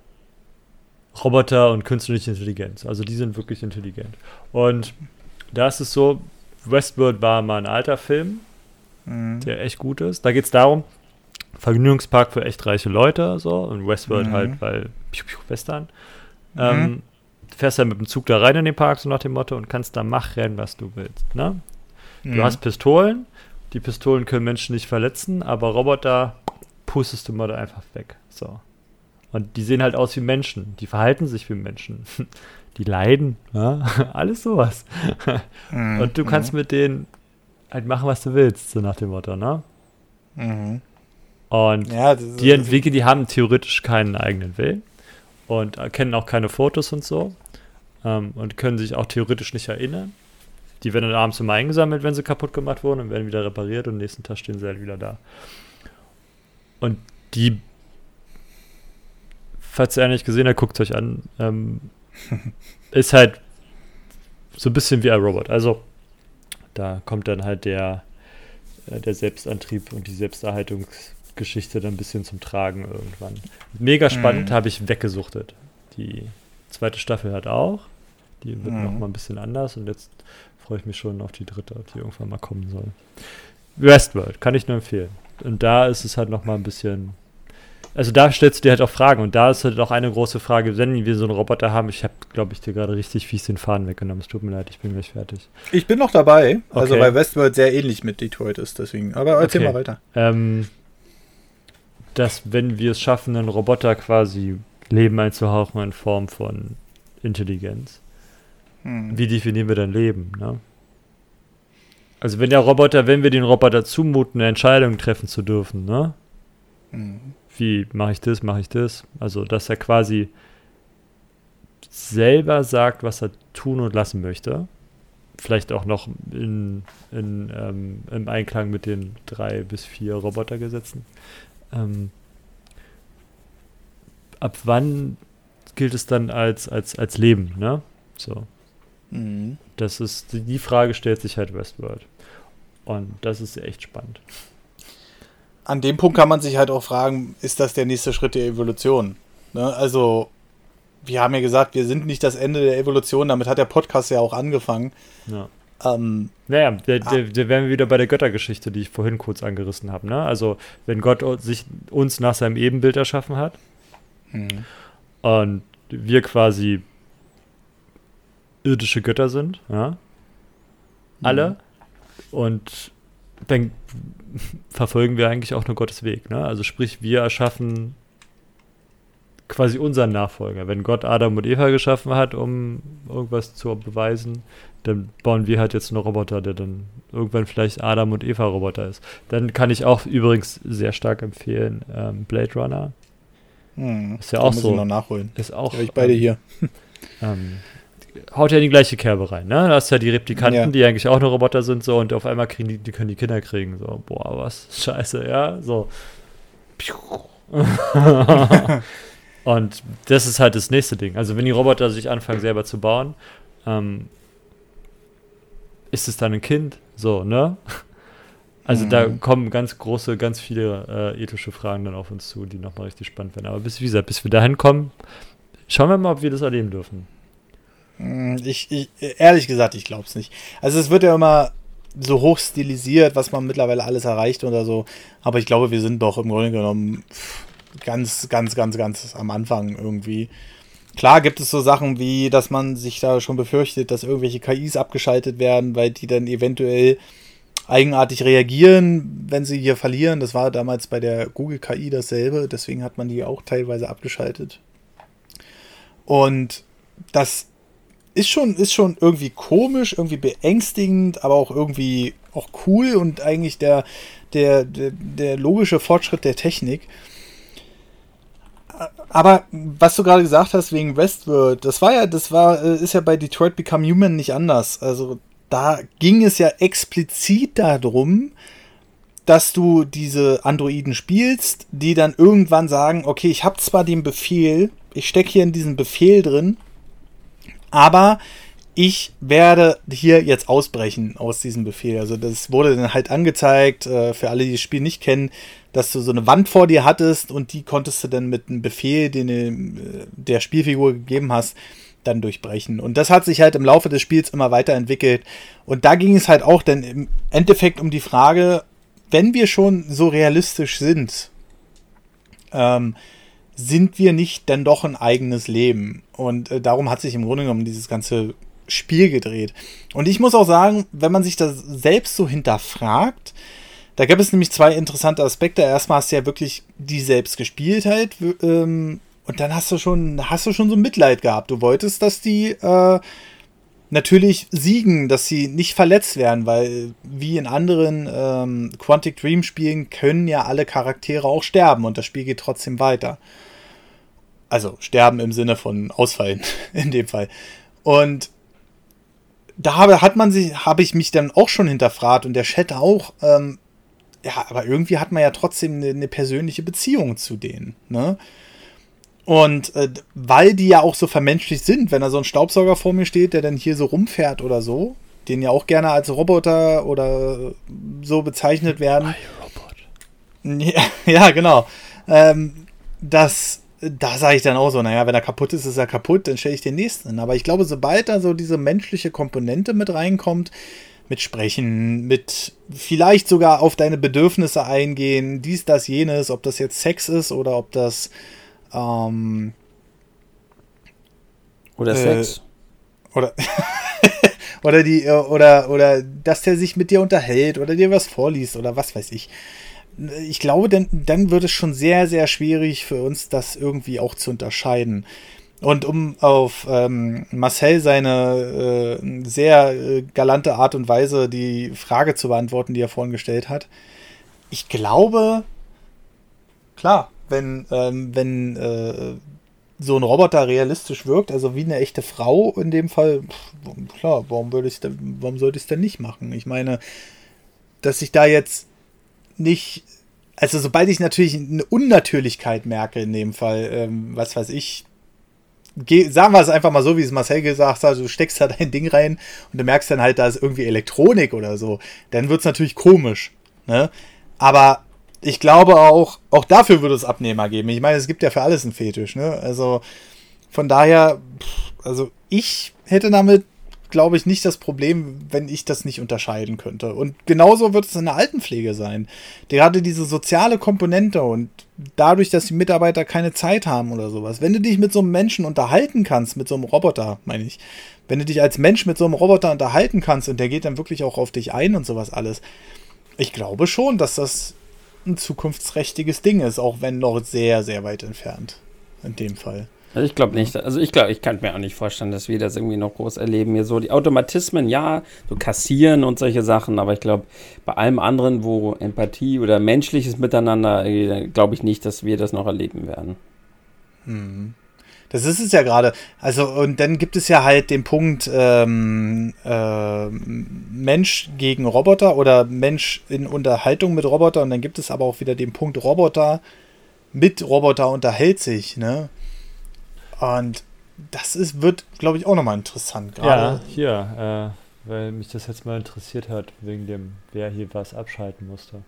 Roboter und künstliche Intelligenz. Also die sind wirklich intelligent. Und da ist es so, Westworld war mal ein alter Film, mhm. der echt gut ist. Da geht es darum, Vergnügungspark für echt reiche Leute, so, und Westworld mhm. halt, weil piu, piu, Western. Mhm. Ähm, fährst dann mit dem Zug da rein in den Park, so nach dem Motto, und kannst da machen, was du willst. Ne? Du mhm. hast Pistolen, die Pistolen können Menschen nicht verletzen, aber Roboter pustest du mal da einfach weg. So. Und die sehen halt aus wie Menschen. Die verhalten sich wie Menschen. [laughs] Die leiden. Ja? [laughs] Alles sowas. Mhm. Und du kannst mhm. mit denen halt machen, was du willst, so nach dem Motto, ne? Mhm. Und ja, die entwickeln, die haben theoretisch keinen eigenen Willen und erkennen auch keine Fotos und so. Ähm, und können sich auch theoretisch nicht erinnern. Die werden dann abends immer eingesammelt, wenn sie kaputt gemacht wurden und werden wieder repariert und am nächsten Tag stehen sie halt wieder da. Und die falls ihr nicht gesehen habt, guckt es euch an. Ähm, [laughs] ist halt so ein bisschen wie ein Robot. Also da kommt dann halt der, äh, der Selbstantrieb und die Selbsterhaltungsgeschichte dann ein bisschen zum Tragen irgendwann. Mega spannend, mhm. habe ich weggesuchtet. Die zweite Staffel hat auch. Die wird mhm. noch mal ein bisschen anders und jetzt freue ich mich schon auf die dritte, die irgendwann mal kommen soll. Westworld, kann ich nur empfehlen. Und da ist es halt noch mal ein bisschen also da stellst du dir halt auch Fragen und da ist halt auch eine große Frage, wenn wir so einen Roboter haben, ich habe, glaube ich, dir gerade richtig fies den Faden weggenommen. Es tut mir leid, ich bin gleich fertig. Ich bin noch dabei, also okay. weil Westworld sehr ähnlich mit Detroit ist, deswegen. Aber erzähl okay. mal weiter. Ähm, dass, wenn wir es schaffen, einen Roboter quasi Leben einzuhauchen in Form von Intelligenz, hm. wie definieren wir dann Leben, ne? Also wenn der Roboter, wenn wir den Roboter zumuten, eine Entscheidung treffen zu dürfen, ne? Mhm. Wie mache ich das, mache ich das? Also, dass er quasi selber sagt, was er tun und lassen möchte. Vielleicht auch noch in, in, ähm, im Einklang mit den drei bis vier Robotergesetzen. Ähm, ab wann gilt es dann als, als, als Leben, ne? So. Mhm. Das ist, die Frage stellt sich halt Westworld. Und das ist echt spannend. An dem Punkt kann man sich halt auch fragen, ist das der nächste Schritt der Evolution? Ne? Also, wir haben ja gesagt, wir sind nicht das Ende der Evolution, damit hat der Podcast ja auch angefangen. Ja. Ähm, Naja, der, der, der wären wir wieder bei der Göttergeschichte, die ich vorhin kurz angerissen habe. Ne? Also, wenn Gott sich uns nach seinem Ebenbild erschaffen hat hm. und wir quasi irdische Götter sind, ja? alle, und dann verfolgen wir eigentlich auch nur Gottes Weg. Ne? Also, sprich, wir erschaffen quasi unseren Nachfolger. Wenn Gott Adam und Eva geschaffen hat, um irgendwas zu beweisen, dann bauen wir halt jetzt einen Roboter, der dann irgendwann vielleicht Adam und Eva Roboter ist. Dann kann ich auch übrigens sehr stark empfehlen ähm, Blade Runner. Hm. Ist ja auch muss so. Ich noch nachholen. Ist auch. Hab ich beide ähm, hier. [laughs] Ähm, haut ja in die gleiche Kerbe rein, ne? Da hast du ja die Replikanten, Ja. die eigentlich auch nur Roboter sind, so und auf einmal kriegen die, die können die Kinder kriegen. So, boah, was? [laughs] Scheiße, ja, so. [laughs] und das ist halt das nächste Ding. Also wenn die Roboter sich anfangen selber zu bauen, ähm, ist es dann ein Kind? So, ne? Also da Mhm. kommen ganz große, ganz viele äh, ethische Fragen dann auf uns zu, die nochmal richtig spannend werden. Aber bis, wie gesagt, bis wir dahin kommen, schauen wir mal, ob wir das erleben dürfen. Hm, Ich, ich, ehrlich gesagt, ich glaube es nicht. Also es wird ja immer so hoch stilisiert, was man mittlerweile alles erreicht oder so. Aber ich glaube, wir sind doch im Grunde genommen ganz, ganz, ganz, ganz am Anfang irgendwie. Klar gibt es so Sachen wie, dass man sich da schon befürchtet, dass irgendwelche KIs abgeschaltet werden, weil die dann eventuell eigenartig reagieren, wenn sie hier verlieren. Das war damals bei der Google KI dasselbe, deswegen hat man die auch teilweise abgeschaltet. Und das ist schon, ist schon irgendwie komisch, irgendwie beängstigend, aber auch irgendwie auch cool und eigentlich der, der, der, der logische Fortschritt der Technik. Aber was du gerade gesagt hast wegen Westworld, das war ja, das war, äh, ist ja bei Detroit Become Human nicht anders. Also da ging es ja explizit darum, dass du diese Androiden spielst, die dann irgendwann sagen, okay, ich habe zwar den Befehl, ich stecke hier in diesem Befehl drin, aber ich werde hier jetzt ausbrechen aus diesem Befehl. Also das wurde dann halt angezeigt, äh, für alle, die das Spiel nicht kennen, dass du so eine Wand vor dir hattest und die konntest du dann mit einem Befehl, den du äh, der Spielfigur gegeben hast, dann durchbrechen. Und das hat sich halt im Laufe des Spiels immer weiterentwickelt. Und da ging es halt auch dann im Endeffekt um die Frage, wenn wir schon so realistisch sind, ähm, sind wir nicht denn doch ein eigenes Leben? Und äh, darum hat sich im Grunde genommen dieses ganze Spiel gedreht. Und ich muss auch sagen, wenn man sich das selbst so hinterfragt, da gab es nämlich zwei interessante Aspekte. Erstmal hast du ja wirklich die selbst gespielt halt. Ähm, und dann hast du schon, hast du schon so Mitleid gehabt. Du wolltest, dass die äh, natürlich siegen, dass sie nicht verletzt werden, weil wie in anderen ähm, Quantic Dream Spielen können ja alle Charaktere auch sterben und das Spiel geht trotzdem weiter. Also sterben im Sinne von ausfallen [laughs] in dem Fall. Und da habe, hat man sich, habe ich mich dann auch schon hinterfragt und der Chat auch. Ähm, ja, aber irgendwie hat man ja trotzdem eine, eine persönliche Beziehung zu denen. Ne? Und äh, weil die ja auch so vermenschlicht sind, wenn da so ein Staubsauger vor mir steht, der dann hier so rumfährt oder so, den ja auch gerne als Roboter oder so bezeichnet werden. Ja, [laughs] ja genau. Ähm, das, da sage ich dann auch so, naja, wenn er kaputt ist, ist er kaputt, dann stelle ich den nächsten hin. Aber ich glaube, sobald da so diese menschliche Komponente mit reinkommt, mit Sprechen, mit vielleicht sogar auf deine Bedürfnisse eingehen, dies, das, jenes, ob das jetzt Sex ist oder ob das ähm, Oder Äh, Sex. oder [laughs] oder die äh, oder oder dass der sich mit dir unterhält oder dir was vorliest oder was weiß ich. Ich glaube, dann, dann wird es schon sehr, sehr schwierig für uns, das irgendwie auch zu unterscheiden. Und um auf ähm, Marcel seine äh, sehr äh, galante Art und Weise die Frage zu beantworten, die er vorhin gestellt hat. Ich glaube, klar, wenn, ähm, wenn äh, so ein Roboter realistisch wirkt, also wie eine echte Frau in dem Fall, pff, klar, warum würde ich warum sollte ich es denn nicht machen? Ich meine, dass ich da jetzt nicht, also sobald ich natürlich eine Unnatürlichkeit merke in dem Fall, ähm, was weiß ich, geh, sagen wir es einfach mal so, wie es Marcel gesagt hat, du steckst da dein Ding rein und du merkst dann halt, da ist irgendwie Elektronik oder so, dann wird es natürlich komisch. Ne? Aber ich glaube auch, auch dafür würde es Abnehmer geben. Ich meine, es gibt ja für alles einen Fetisch, ne? Also von daher, also ich hätte damit, glaube ich, nicht das Problem, wenn ich das nicht unterscheiden könnte. Und genauso wird es in der Altenpflege sein. Gerade diese soziale Komponente und dadurch, dass die Mitarbeiter keine Zeit haben oder sowas. Wenn du dich mit so einem Menschen unterhalten kannst, mit so einem Roboter, meine ich, wenn du dich als Mensch mit so einem Roboter unterhalten kannst und der geht dann wirklich auch auf dich ein und sowas alles, ich glaube schon, dass das ein zukunftsträchtiges Ding ist, auch wenn noch sehr, sehr weit entfernt. In dem Fall. Also ich glaube nicht. Also ich glaube, ich kann mir auch nicht vorstellen, dass wir das irgendwie noch groß erleben. Hier so die Automatismen, ja, so kassieren und solche Sachen, aber ich glaube, bei allem anderen, wo Empathie oder menschliches Miteinander, äh, glaube ich nicht, dass wir das noch erleben werden. Hm. Das ist es ja gerade. Also, und dann gibt es ja halt den Punkt ähm, äh, Mensch gegen Roboter oder Mensch in Unterhaltung mit Roboter. Und dann gibt es aber auch wieder den Punkt Roboter mit Roboter unterhält sich. Ne? Und das ist, wird, glaube ich, auch nochmal interessant. Grade. Ja, hier, äh, weil mich das jetzt mal interessiert hat, wegen dem, wer hier was abschalten musste.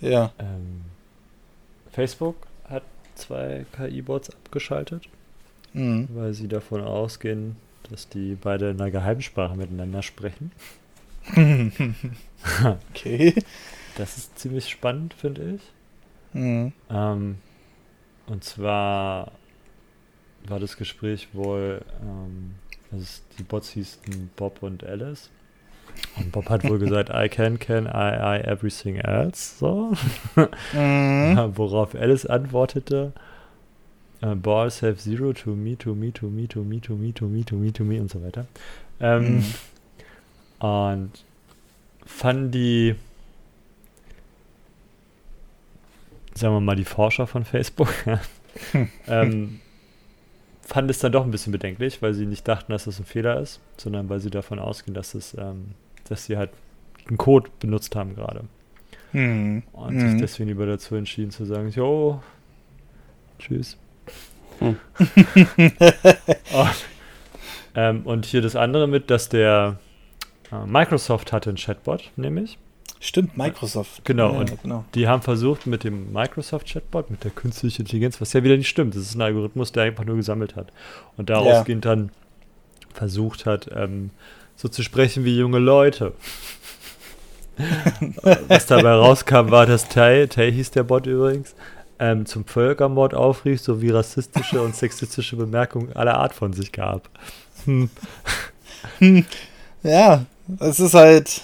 Ja. Ähm, Facebook hat zwei KI-Bots abgeschaltet mhm. weil sie davon ausgehen, dass die beide in einer Geheimsprache miteinander sprechen. [laughs] okay. Das ist ziemlich spannend, finde ich. Mhm. Ähm, und zwar war das Gespräch wohl, ähm, also die Bots hießen Bob und Alice. Und Bob hat wohl [laughs] gesagt, I can, can, I, I, everything else. So. Mhm. [laughs] Worauf Alice antwortete, Uh, balls have zero to me, to me, to me, to me, to me, to me, to me, to me und so weiter. Ähm, mhm. Und fanden die, sagen wir mal, die Forscher von Facebook, [laughs] ähm, fanden es dann doch ein bisschen bedenklich, weil sie nicht dachten, dass das ein Fehler ist, sondern weil sie davon ausgehen, dass es, ähm, dass sie halt einen Code benutzt haben gerade. Mhm. Und sich deswegen lieber dazu entschieden zu sagen, jo, tschüss. Hm. [laughs] und, ähm, und hier das andere mit, dass der äh, Microsoft hatte einen Chatbot, nämlich. Stimmt, Microsoft. Genau, ja, und genau. die haben versucht mit dem Microsoft-Chatbot, mit der künstlichen Intelligenz, was ja wieder nicht stimmt. Das ist ein Algorithmus, der einfach nur gesammelt hat. Und daraus ja. dann versucht hat, ähm, so zu sprechen wie junge Leute. [laughs] was dabei rauskam, war, dass Tay, Tay hieß der Bot übrigens, ähm, zum Völkermord aufrief, sowie rassistische und sexistische Bemerkungen aller Art von sich gab. Hm. Ja, es ist halt.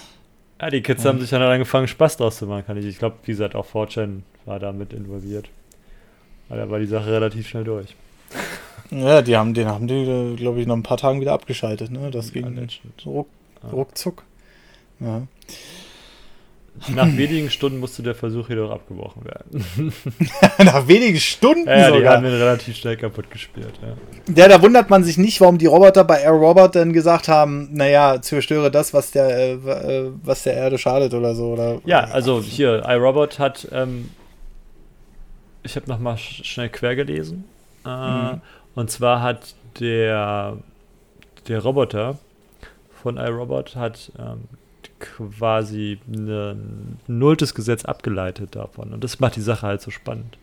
Ja, die Kids haben sich dann angefangen, Spaß draus zu machen, kann ich. Ich glaube, wie gesagt, auch Fortune war damit involviert. Weil da war die Sache relativ schnell durch. Ja, die haben, den haben die, glaube ich, noch ein paar Tagen wieder abgeschaltet, ne? Das ging ja, ruck, ruckzuck. Ja. Nach wenigen Stunden musste der Versuch jedoch abgebrochen werden. [laughs] Nach wenigen Stunden ja, sogar? die haben den relativ schnell kaputt gespielt, ja. Ja, da wundert man sich nicht, warum die Roboter bei Air Robot dann gesagt haben, naja, zerstöre das, was der, äh, äh, was der Erde schadet oder so. Oder, ja, also hier, iRobot hat, ähm, ich habe nochmal sch schnell quer gelesen. Äh, mhm. Und zwar hat der, der Roboter von iRobot hat ähm, quasi ein nulltes Gesetz abgeleitet davon. Und das macht die Sache halt so spannend.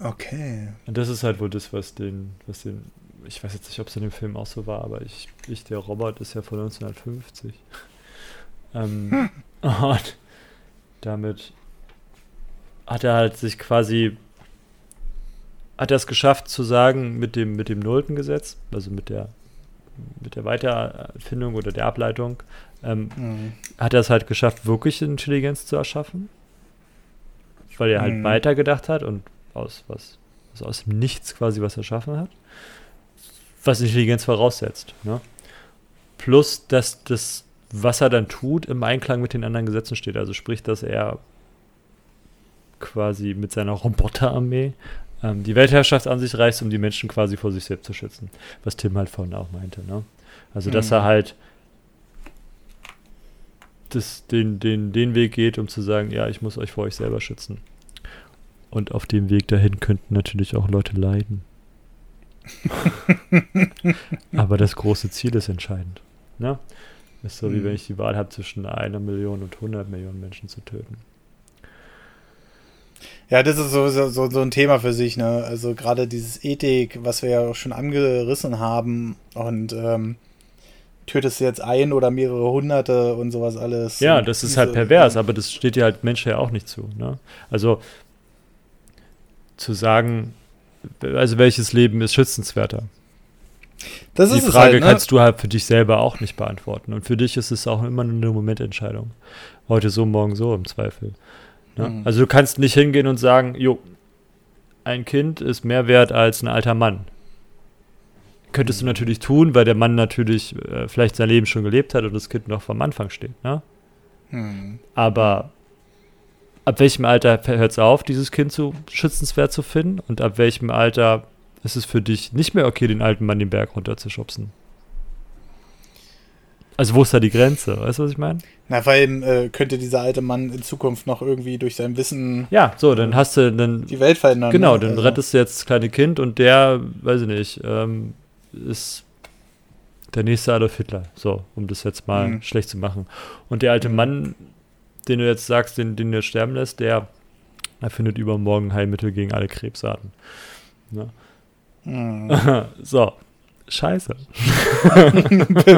Okay. Und das ist halt wohl das, was den, was den, ich weiß jetzt nicht, ob es in dem Film auch so war, aber ich, ich der Robert ist ja von 1950. [laughs] ähm, hm. Und damit hat er halt sich quasi, hat er es geschafft zu sagen, mit dem, mit dem nullten Gesetz, also mit der mit der Weiterfindung oder der Ableitung, ähm, mhm. hat er es halt geschafft, wirklich Intelligenz zu erschaffen. Weil er halt mhm. weitergedacht hat und aus was also aus dem Nichts quasi was erschaffen hat, was Intelligenz voraussetzt. Ne? Plus, dass das, was er dann tut, im Einklang mit den anderen Gesetzen steht. Also sprich, dass er quasi mit seiner Roboterarmee ähm, die Weltherrschaft an sich reißt, um die Menschen quasi vor sich selbst zu schützen. Was Tim halt vorhin auch meinte. Ne? Also, dass mhm. er halt das, den, den, den Weg geht, um zu sagen, ja, ich muss euch vor euch selber schützen. Und auf dem Weg dahin könnten natürlich auch Leute leiden. [laughs] Aber das große Ziel ist entscheidend. Ne? Ist so, wie mhm. wenn ich die Wahl habe, zwischen einer Million und 100 Millionen Menschen zu töten. Ja, das ist so, so, so ein Thema für sich, ne? Also gerade dieses Ethik, was wir ja auch schon angerissen haben und ähm, tötest du jetzt ein oder mehrere Hunderte und sowas alles. Ja, das ist halt pervers, aber das steht dir halt Menschen ja auch nicht zu. Ne? Also zu sagen, also welches Leben ist schützenswerter? Das Die Frage halt, ne? kannst du halt für dich selber auch nicht beantworten. Und für dich ist es auch immer nur eine Momententscheidung. Heute so, morgen so im Zweifel. Ne? Mhm. Also du kannst nicht hingehen und sagen, jo, ein Kind ist mehr wert als ein alter Mann. Könntest du natürlich tun, weil der Mann natürlich äh, vielleicht sein Leben schon gelebt hat und das Kind noch vom Anfang steht. Ne? Hm. Aber ab welchem Alter hört es auf, dieses Kind zu schützenswert zu finden? Und ab welchem Alter ist es für dich nicht mehr okay, den alten Mann den Berg runterzuschubsen? Also wo ist da die Grenze? Weißt du, was ich meine? Na, vor allem äh, könnte dieser alte Mann in Zukunft noch irgendwie durch sein Wissen ja, so, dann hast du dann die Welt verändern. Genau, ne? dann also. rettest du jetzt das kleine Kind und der, weiß ich nicht, ähm, ist der nächste Adolf Hitler. So, um das jetzt mal mhm. schlecht zu machen. Und der alte. Mann, den du jetzt sagst, den, den du sterben lässt, der erfindet übermorgen Heilmittel gegen alle Krebsarten. Ne? Mhm. [laughs] so, scheiße.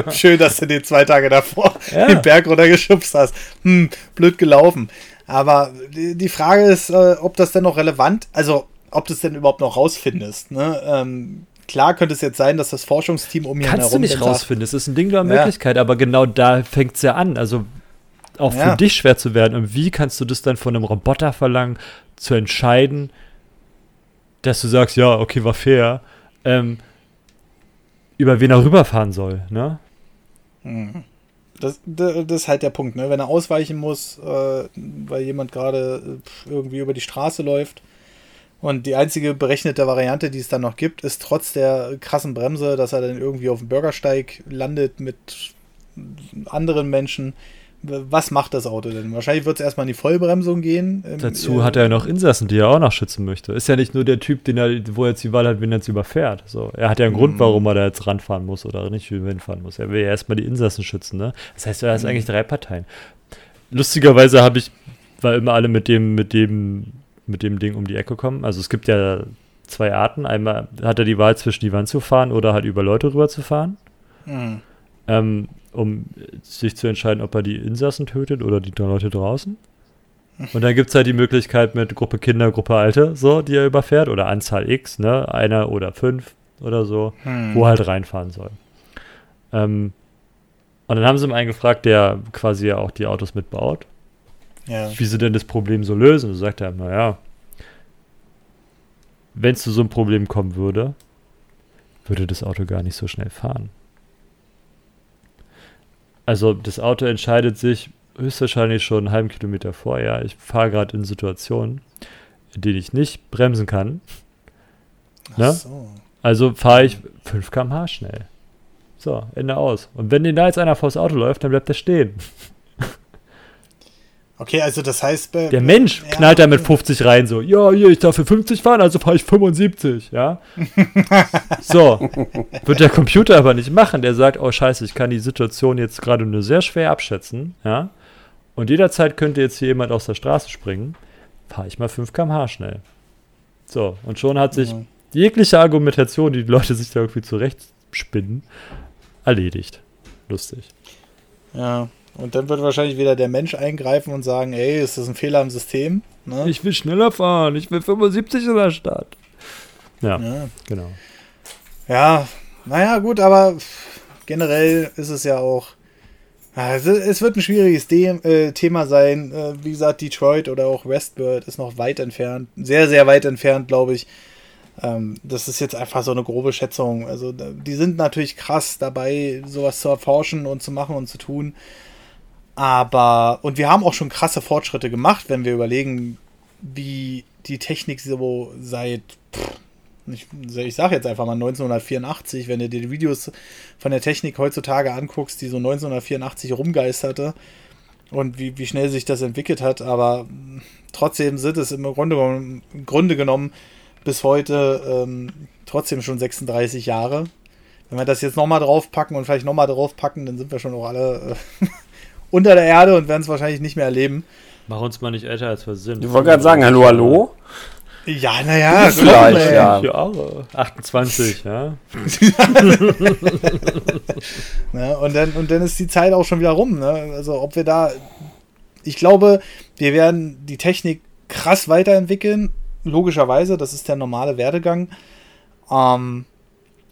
[laughs] Schön, dass du den zwei Tage davor ja. den Berg runtergeschubst hast. Hm, blöd gelaufen. Aber die Frage ist, äh, ob das denn noch relevant, also ob du es denn überhaupt noch rausfindest. Ne? Ähm, Klar könnte es jetzt sein, dass das Forschungsteam um ihn herum... Kannst du nicht rausfinden, es ist ein Ding der Möglichkeit, ja. aber genau da fängt es ja an. Also auch ja. für dich schwer zu werden. Und wie kannst du das dann von einem Roboter verlangen, zu entscheiden, dass du sagst, ja, okay, war fair, ähm, über wen er rüberfahren soll, ne? Mhm. Das, das, ist halt der Punkt, ne? Wenn er ausweichen muss, äh, weil jemand gerade äh, irgendwie über die Straße läuft, und die einzige berechnete Variante, die es dann noch gibt, ist trotz der krassen Bremse, dass er dann irgendwie auf dem Bürgersteig landet mit anderen Menschen. Was macht das Auto denn? Wahrscheinlich wird es erstmal in die Vollbremsung gehen. Dazu äh, hat er ja noch Insassen, die er auch noch schützen möchte. Ist ja nicht nur der Typ, den er, wo er jetzt die Wahl hat, wen er jetzt überfährt. So, er hat ja einen mhm. Grund, warum er da jetzt ranfahren muss oder nicht hinfahren muss. Er will ja erstmal die Insassen schützen. Ne? Das heißt, er hat mhm. eigentlich drei Parteien. Lustigerweise habe ich, war immer alle mit dem, mit dem mit dem Ding um die Ecke kommen. Also es gibt ja zwei Arten. Einmal hat er die Wahl zwischen die Wand zu fahren oder halt über Leute rüber zu fahren. Mhm. Ähm, um sich zu entscheiden, ob er die Insassen tötet oder die Leute draußen. Und dann gibt es halt die Möglichkeit mit Gruppe Kinder, Gruppe Alte, so, die er überfährt, oder Anzahl X, ne, einer oder fünf oder so, hm. wo er halt reinfahren soll. Ähm, und dann haben sie einen gefragt, der quasi ja auch die Autos mitbaut ja. wie sie denn das Problem so lösen. Und sagt er, naja, wenn es zu so einem Problem kommen würde, würde das Auto gar nicht so schnell fahren. Also das Auto entscheidet sich höchstwahrscheinlich schon einen halben Kilometer vorher. Ich fahre gerade in Situationen, in denen ich nicht bremsen kann. Ne? So. Also fahre ich 5 km/h schnell. So, Ende aus. Und wenn den da jetzt einer vors Auto läuft, dann bleibt er stehen. Okay, also das heißt. der Mensch ja, knallt da mit 50 rein, so, ja, hier, ich darf für 50 fahren, also fahre ich 75, ja. [laughs] so. Wird der Computer aber nicht machen. Der sagt, oh Scheiße, ich kann die Situation jetzt gerade nur sehr schwer abschätzen, ja. Und jederzeit könnte jetzt hier jemand aus der Straße springen. Fahre ich mal 5 km/h schnell. So, und schon hat sich ja. jegliche Argumentation, die die Leute sich da irgendwie zurechtspinnen, erledigt. Lustig. Ja. Und dann wird wahrscheinlich wieder der Mensch eingreifen und sagen, ey, ist das ein Fehler im System? Ne? Ich will schneller fahren, ich will 75 in der Stadt. Ja, ja, genau. Ja, naja, gut, aber generell ist es ja auch. Es wird ein schwieriges äh, Thema sein. Äh, wie gesagt, Detroit oder auch Westbird ist noch weit entfernt. Sehr, sehr weit entfernt, glaube ich. Ähm, das ist jetzt einfach so eine grobe Schätzung. Also die sind natürlich krass dabei, sowas zu erforschen und zu machen und zu tun. Aber, und wir haben auch schon krasse Fortschritte gemacht, wenn wir überlegen, wie die Technik so seit, ich, ich sage jetzt einfach mal 1984, wenn du dir die Videos von der Technik heutzutage anguckst, die so 1984 rumgeisterte und wie, wie schnell sich das entwickelt hat, aber trotzdem sind es im Grunde, im Grunde genommen bis heute ähm, trotzdem schon 36 Jahre. Wenn wir das jetzt nochmal draufpacken und vielleicht nochmal draufpacken, dann sind wir schon auch alle äh, [laughs] unter der Erde und werden es wahrscheinlich nicht mehr erleben. Mach uns mal nicht älter, als wir sind. Ich wollte gerade sagen, hallo, hallo? Ja, naja, vielleicht, ja. Jahre. 28, ja. [laughs] ne, und, dann, und dann ist die Zeit auch schon wieder rum. Ne? Also, ob wir da. Ich glaube, wir werden die Technik krass weiterentwickeln. Logischerweise, das ist der normale Werdegang. Ähm,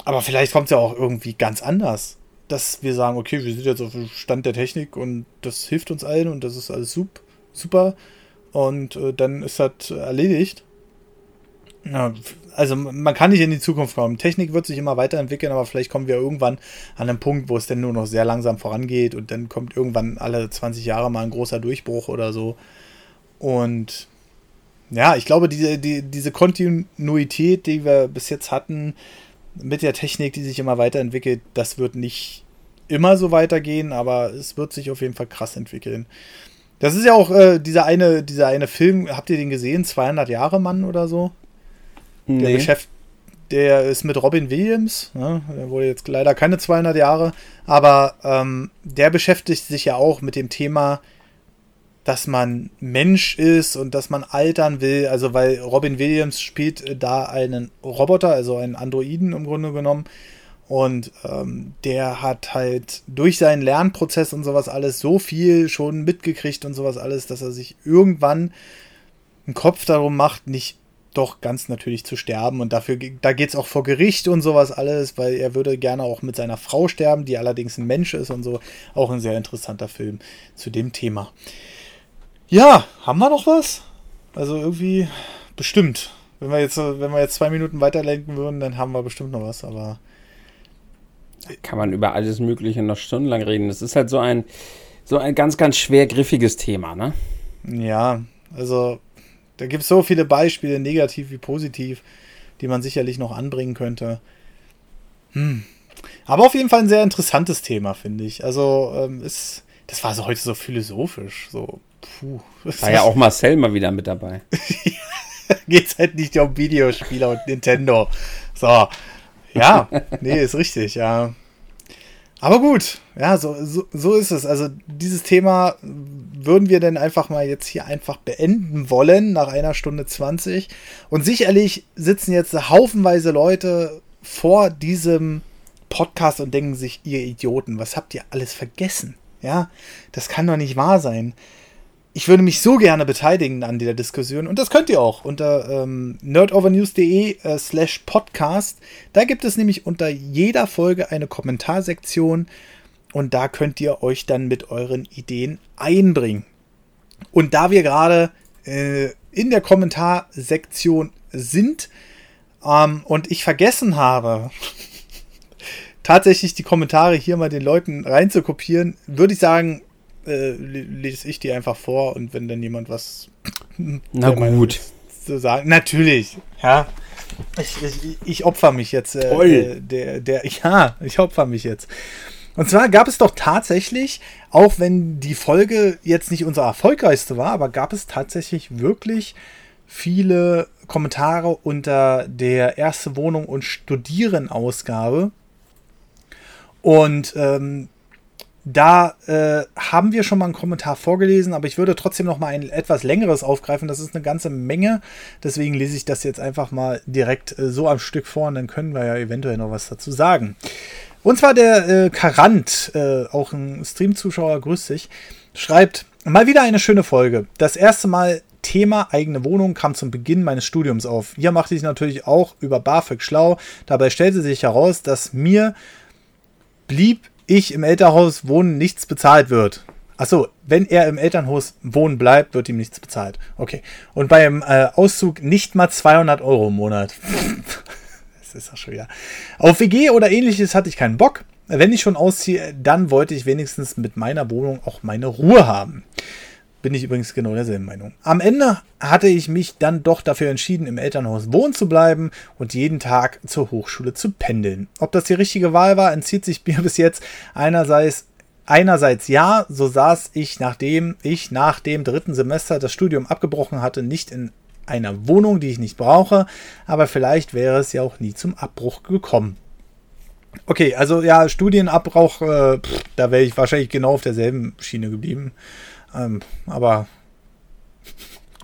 aber vielleicht kommt es ja auch irgendwie ganz anders. Dass wir sagen, okay, wir sind jetzt auf dem Stand der Technik und das hilft uns allen und das ist alles super. Und äh, dann ist das erledigt. Ja, also man kann nicht in die Zukunft kommen. Technik wird sich immer weiterentwickeln, aber vielleicht kommen wir irgendwann an einen Punkt, wo es dann nur noch sehr langsam vorangeht und dann kommt irgendwann alle 20 Jahre mal ein großer Durchbruch oder so. Und ja, ich glaube, diese, die, diese Kontinuität, die wir bis jetzt hatten, mit der Technik, die sich immer weiterentwickelt, das wird nicht immer so weitergehen, aber es wird sich auf jeden Fall krass entwickeln. Das ist ja auch äh, dieser eine, dieser eine Film, habt ihr den gesehen? 200 Jahre Mann oder so? Nee. Der, Geschäft, der ist mit Robin Williams, ne? der wurde jetzt leider keine 200 Jahre, aber ähm, der beschäftigt sich ja auch mit dem Thema, dass man Mensch ist und dass man altern will. Also, weil Robin Williams spielt da einen Roboter, also einen Androiden im Grunde genommen. Und ähm, der hat halt durch seinen Lernprozess und sowas alles so viel schon mitgekriegt und sowas alles, dass er sich irgendwann einen Kopf darum macht, nicht doch ganz natürlich zu sterben. Und dafür, da geht es auch vor Gericht und sowas alles, weil er würde gerne auch mit seiner Frau sterben, die allerdings ein Mensch ist und so. Auch ein sehr interessanter Film zu dem Thema. Ja, haben wir noch was? Also irgendwie bestimmt. Wenn wir jetzt, wenn wir jetzt zwei Minuten weiterlenken würden, dann haben wir bestimmt noch was, aber. Kann man über alles Mögliche noch stundenlang reden. Das ist halt so ein, so ein ganz, ganz schwer griffiges Thema, ne? Ja, also da gibt es so viele Beispiele, negativ wie positiv, die man sicherlich noch anbringen könnte. Hm. Aber auf jeden Fall ein sehr interessantes Thema, finde ich. Also, ähm, ist, das war so heute so philosophisch. So, puh. War ja auch Marcel mal wieder mit dabei. [laughs] Geht es halt nicht um Videospiele und Nintendo. So. Ja, [laughs] nee, ist richtig, ja. Aber gut, ja, so, so, so ist es. Also dieses Thema würden wir denn einfach mal jetzt hier einfach beenden wollen nach einer Stunde 20. Und sicherlich sitzen jetzt haufenweise Leute vor diesem Podcast und denken sich, ihr Idioten, was habt ihr alles vergessen? Ja, das kann doch nicht wahr sein ich würde mich so gerne beteiligen an dieser Diskussion und das könnt ihr auch unter ähm, nerdovernews.de äh, slash podcast. Da gibt es nämlich unter jeder Folge eine Kommentarsektion und da könnt ihr euch dann mit euren Ideen einbringen. Und da wir gerade äh, in der Kommentarsektion sind ähm, und ich vergessen habe, [laughs] tatsächlich die Kommentare hier mal den Leuten reinzukopieren, würde ich sagen, äh, lese ich die einfach vor und wenn dann jemand was [clears throat] Na gut. zu sagen, natürlich, ja. Ich, ich, ich opfer mich jetzt. Äh, der, der, [laughs] ja, ich opfer mich jetzt. Und zwar gab es doch tatsächlich, auch wenn die Folge jetzt nicht unsere erfolgreichste war, aber gab es tatsächlich wirklich viele Kommentare unter der erste Wohnung und Studieren Ausgabe. Und ähm, da äh, haben wir schon mal einen Kommentar vorgelesen, aber ich würde trotzdem noch mal ein etwas längeres aufgreifen. Das ist eine ganze Menge. Deswegen lese ich das jetzt einfach mal direkt äh, so am Stück vor und dann können wir ja eventuell noch was dazu sagen. Und zwar der äh, Karant, äh, auch ein Stream-Zuschauer, grüßt sich, schreibt, mal wieder eine schöne Folge. Das erste Mal Thema eigene Wohnung kam zum Beginn meines Studiums auf. Hier machte ich natürlich auch über BAföG schlau. Dabei stellte sich heraus, dass mir blieb ich im Elternhaus wohnen nichts bezahlt wird. Achso, wenn er im Elternhaus wohnen bleibt, wird ihm nichts bezahlt. Okay. Und beim äh, Auszug nicht mal 200 Euro im Monat. [laughs] das ist doch schon wieder. Auf WG oder ähnliches hatte ich keinen Bock. Wenn ich schon ausziehe, dann wollte ich wenigstens mit meiner Wohnung auch meine Ruhe haben. Bin ich übrigens genau derselben Meinung. Am Ende hatte ich mich dann doch dafür entschieden, im Elternhaus wohnen zu bleiben und jeden Tag zur Hochschule zu pendeln. Ob das die richtige Wahl war, entzieht sich mir [laughs] bis jetzt einerseits Einerseits ja, so saß ich, nachdem ich nach dem dritten Semester das Studium abgebrochen hatte, nicht in einer Wohnung, die ich nicht brauche, aber vielleicht wäre es ja auch nie zum Abbruch gekommen. Okay, also ja, Studienabbruch, äh, pff, da wäre ich wahrscheinlich genau auf derselben Schiene geblieben. Ähm, aber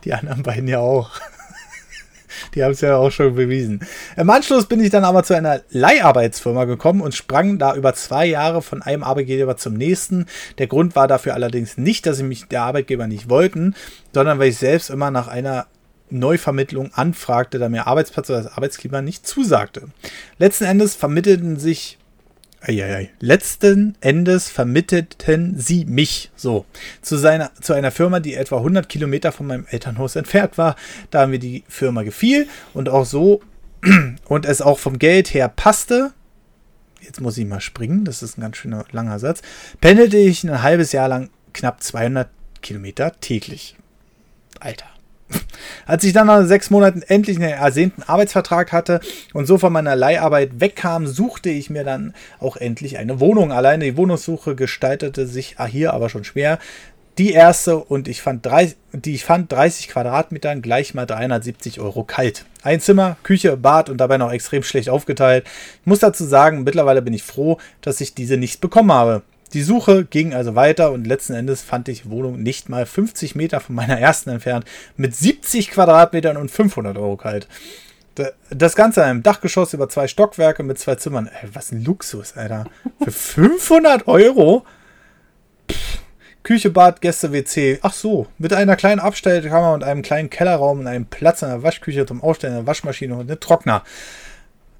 die anderen beiden ja auch. [laughs] Die haben es ja auch schon bewiesen. Im Anschluss bin ich dann aber zu einer Leiharbeitsfirma gekommen und sprang da über zwei Jahre von einem Arbeitgeber zum nächsten. Der Grund war dafür allerdings nicht, dass sie mich der Arbeitgeber nicht wollten, sondern weil ich selbst immer nach einer Neuvermittlung anfragte, da mir Arbeitsplatz oder das Arbeitsklima nicht zusagte. Letzten Endes vermittelten sich Eieiei. Letzten Endes vermittelten sie mich so zu, seiner, zu einer Firma, die etwa 100 Kilometer von meinem Elternhaus entfernt war, da mir die Firma gefiel und auch so [clears throat] und es auch vom Geld her passte. Jetzt muss ich mal springen, das ist ein ganz schöner langer Satz. Pendelte ich ein halbes Jahr lang knapp 200 Kilometer täglich. Alter. Als ich dann nach sechs Monaten endlich einen ersehnten Arbeitsvertrag hatte und so von meiner Leiharbeit wegkam, suchte ich mir dann auch endlich eine Wohnung. Alleine die Wohnungssuche gestaltete sich hier aber schon schwer. Die erste und ich fand 30, die ich fand 30 Quadratmetern gleich mal 370 Euro kalt. Ein Zimmer, Küche, Bad und dabei noch extrem schlecht aufgeteilt. Ich muss dazu sagen, mittlerweile bin ich froh, dass ich diese nicht bekommen habe. Die Suche ging also weiter und letzten Endes fand ich Wohnung nicht mal 50 Meter von meiner ersten entfernt mit 70 Quadratmetern und 500 Euro kalt. Das Ganze in einem Dachgeschoss über zwei Stockwerke mit zwei Zimmern. Ey, was ein Luxus, Alter. Für [laughs] 500 Euro? Pff. Küche, Bad, Gäste, WC. Ach so, mit einer kleinen Abstellkammer und einem kleinen Kellerraum und einem Platz in der Waschküche zum Aufstellen der Waschmaschine und einem Trockner.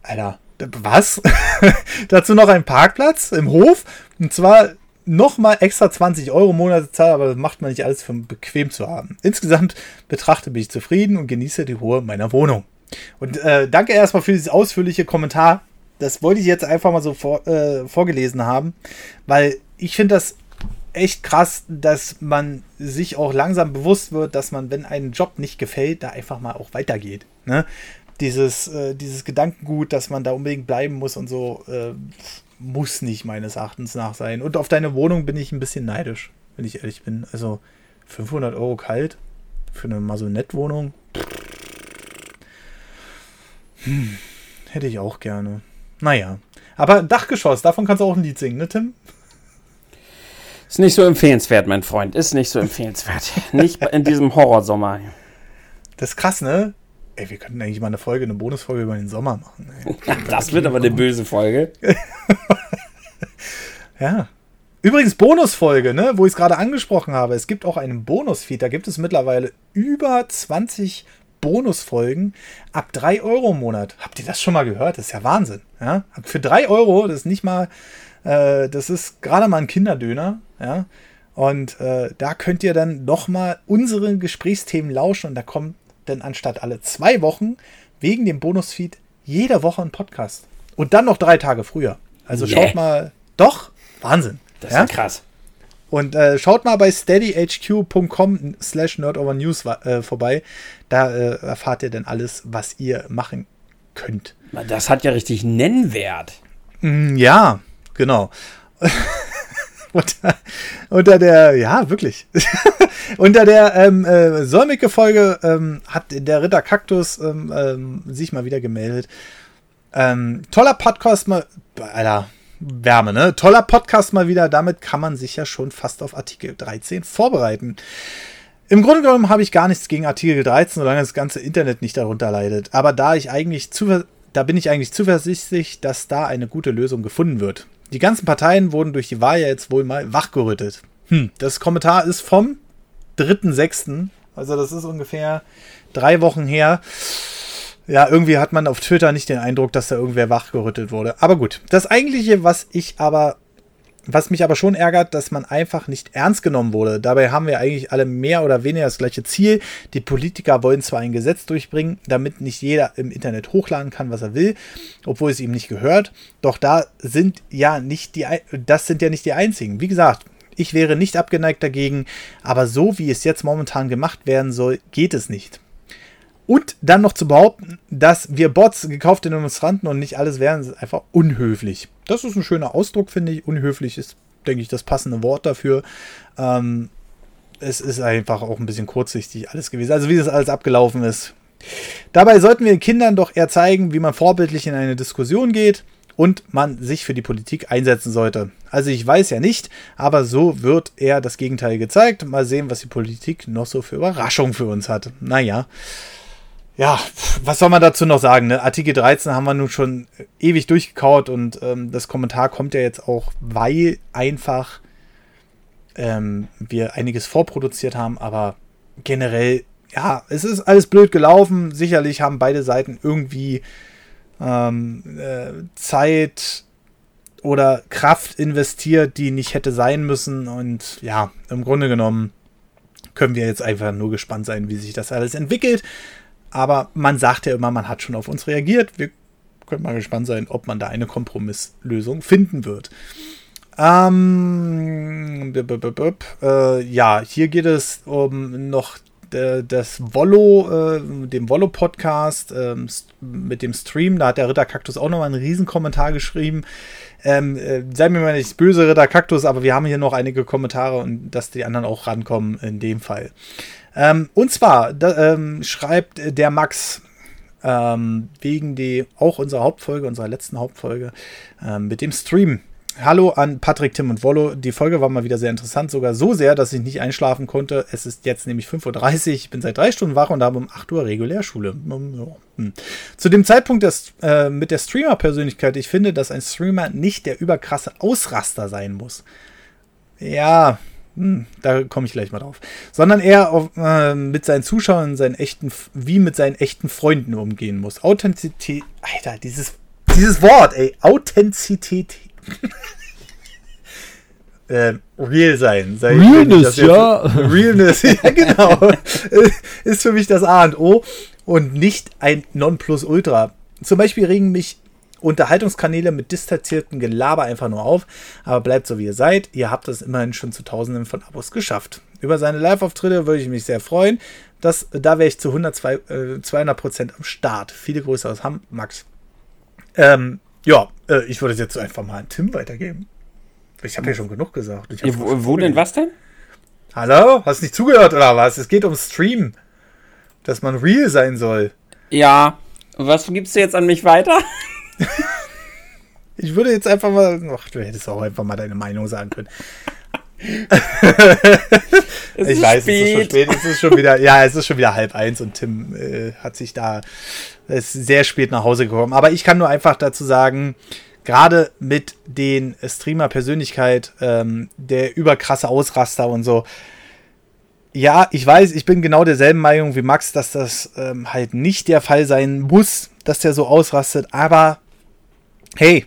Alter, was? [laughs] Dazu noch ein Parkplatz im Hof. Und zwar nochmal extra 20 Euro im Monat zahlen, aber das macht man nicht alles für bequem zu haben. Insgesamt betrachte bin ich zufrieden und genieße die Ruhe meiner Wohnung. Und äh, danke erstmal für dieses ausführliche Kommentar. Das wollte ich jetzt einfach mal so vor, äh, vorgelesen haben, weil ich finde das echt krass, dass man sich auch langsam bewusst wird, dass man, wenn ein Job nicht gefällt, da einfach mal auch weitergeht. Ne? dieses, äh, dieses Gedankengut, dass man da unbedingt bleiben muss und so, äh, muss nicht meines Erachtens nach sein. Und auf deine Wohnung bin ich ein bisschen neidisch, wenn ich ehrlich bin. Also 500 Euro kalt für eine Masonett-Wohnung. Hm, hätte ich auch gerne. Naja. Aber Dachgeschoss, davon kannst du auch ein Lied singen, ne, Tim? Ist nicht so empfehlenswert, mein Freund. Ist nicht so empfehlenswert. [laughs] nicht in diesem Horrorsommer. Das ist krass, ne? Ey, wir könnten eigentlich mal eine Folge, eine Bonusfolge über den Sommer machen. Ey. [laughs] das wird aber eine böse Folge. [laughs] ja. Übrigens Bonusfolge, ne, wo ich es gerade angesprochen habe. Es gibt auch einen Bonusfeed. Da gibt es mittlerweile über 20 Bonusfolgen ab 3 Euro im Monat. Habt ihr das schon mal gehört? Das ist ja Wahnsinn. Ja? Für 3 Euro, das ist nicht mal, äh, das ist gerade mal ein Kinderdöner. Ja? Und äh, da könnt ihr dann nochmal unsere Gesprächsthemen lauschen und da kommt denn anstatt alle zwei Wochen wegen dem Bonusfeed jede Woche ein Podcast. Und dann noch drei Tage früher. Also yeah. schaut mal, doch, Wahnsinn. Das ist ja? krass. Und äh, schaut mal bei steadyhq.com slash nerdovernews äh, vorbei. Da äh, erfahrt ihr dann alles, was ihr machen könnt. Das hat ja richtig Nennwert. Mm, ja, genau. [laughs] unter, unter der, ja, wirklich. [laughs] unter der ähm, äh, Solmecke-Folge ähm, hat der Ritter Kaktus ähm, ähm, sich mal wieder gemeldet. Ähm, toller Podcast mal, Alter, Wärme, ne? Toller Podcast mal wieder. Damit kann man sich ja schon fast auf Artikel 13 vorbereiten. Im Grunde genommen habe ich gar nichts gegen Artikel 13, solange das ganze Internet nicht darunter leidet. Aber da ich eigentlich da bin ich eigentlich zuversichtlich, dass da eine gute Lösung gefunden wird. Die ganzen Parteien wurden durch die Wahl ja jetzt wohl mal wachgerüttet. Hm, das Kommentar ist vom 3.6. Also das ist ungefähr drei Wochen her. Ja, irgendwie hat man auf Twitter nicht den Eindruck, dass da irgendwer wachgerüttelt wurde. Aber gut, das eigentliche, was ich aber Was mich aber schon ärgert, dass man einfach nicht ernst genommen wurde. Dabei haben wir eigentlich alle mehr oder weniger das gleiche Ziel. Die Politiker wollen zwar ein Gesetz durchbringen, damit nicht jeder im Internet hochladen kann, was er will, obwohl es ihm nicht gehört. Doch da sind ja nicht die, das sind ja nicht die einzigen. Wie gesagt, ich wäre nicht abgeneigt dagegen, aber so wie es jetzt momentan gemacht werden soll, geht es nicht. Und dann noch zu behaupten, dass wir Bots, gekaufte Demonstranten und nicht alles wären, ist einfach unhöflich. Das ist ein schöner Ausdruck, finde ich. Unhöflich ist, denke ich, das passende Wort dafür. Ähm, es ist einfach auch ein bisschen kurzsichtig alles gewesen. Also wie das alles abgelaufen ist. Dabei sollten wir den Kindern doch eher zeigen, wie man vorbildlich in eine Diskussion geht und man sich für die Politik einsetzen sollte. Also ich weiß ja nicht, aber so wird eher das Gegenteil gezeigt. Mal sehen, was die Politik noch so für Überraschungen für uns hat. Naja ja, was soll man dazu noch sagen? Ne? Artikel 13 haben wir nun schon ewig durchgekaut und ähm, das Kommentar kommt ja jetzt auch, weil einfach ähm, wir einiges vorproduziert haben, aber generell, ja, es ist alles blöd gelaufen. Sicherlich haben beide Seiten irgendwie ähm, äh, Zeit oder Kraft investiert, die nicht hätte sein müssen und ja, im Grunde genommen können wir jetzt einfach nur gespannt sein, wie sich das alles entwickelt. Aber man sagt ja immer, man hat schon auf uns reagiert. Wir können mal gespannt sein, ob man da eine Kompromisslösung finden wird. Ähm, äh, ja, hier geht es um noch äh, das Vollo, äh, dem Vollo-Podcast äh, mit dem Stream. Da hat der Ritter Kaktus auch nochmal einen riesen Kommentar geschrieben. Ähm, äh, sei mir mal nicht böse, Ritter Kaktus, aber wir haben hier noch einige Kommentare und dass die anderen auch rankommen in dem Fall. Ähm, und zwar da, ähm, schreibt der Max ähm, wegen die auch unserer Hauptfolge, unserer letzten Hauptfolge ähm, mit dem Stream. Hallo an Patrick, Tim und Wollo. Die Folge war mal wieder sehr interessant, sogar so sehr, dass ich nicht einschlafen konnte. Es ist jetzt nämlich 5.30 Uhr. Ich bin seit drei Stunden wach und habe um 8 Uhr regulär Schule. Hm. Zu dem Zeitpunkt des, äh, mit der Streamer-Persönlichkeit, ich finde, dass ein Streamer nicht der überkrasse Ausraster sein muss. Ja, hm, da komme ich gleich mal drauf. Sondern er auf, äh, mit seinen Zuschauern, seinen echten, wie mit seinen echten Freunden umgehen muss. Authentizität, Alter, dieses, dieses Wort, ey, Authentizität. [laughs] äh, real sein. sein [laughs] Realness, ja. Realness, [laughs] ja, genau. ist für mich das A und O und nicht ein Nonplusultra. Zum Beispiel regen mich Unterhaltungskanäle mit distanziertem Gelaber einfach nur auf, aber bleibt so wie ihr seid. Ihr habt es immerhin schon zu Tausenden von Abos geschafft. Über seine Live-Auftritte würde ich mich sehr freuen. Das, da wäre ich zu 100, äh, 200 Prozent am Start. Viele Grüße aus Hamm, Max. Ähm, ja, äh, ich würde es jetzt einfach mal an Tim weitergeben. Ich habe ja schon genug gesagt. Ja, wo, wo denn was denn? Hallo? Hast du nicht zugehört oder was? Es geht um Stream. Dass man real sein soll. Ja. Was gibst du jetzt an mich weiter? [laughs] ich würde jetzt einfach mal. Ach, du hättest auch einfach mal deine Meinung sagen können. [laughs] ich weiß, spät. es ist schon spät. Es ist schon wieder, ja, es ist schon wieder halb eins und Tim äh, hat sich da ist sehr spät nach Hause gekommen. Aber ich kann nur einfach dazu sagen, gerade mit den Streamer-Persönlichkeit, ähm, der überkrasse Ausraster und so. Ja, ich weiß, ich bin genau derselben Meinung wie Max, dass das ähm, halt nicht der Fall sein muss, dass der so ausrastet. Aber hey,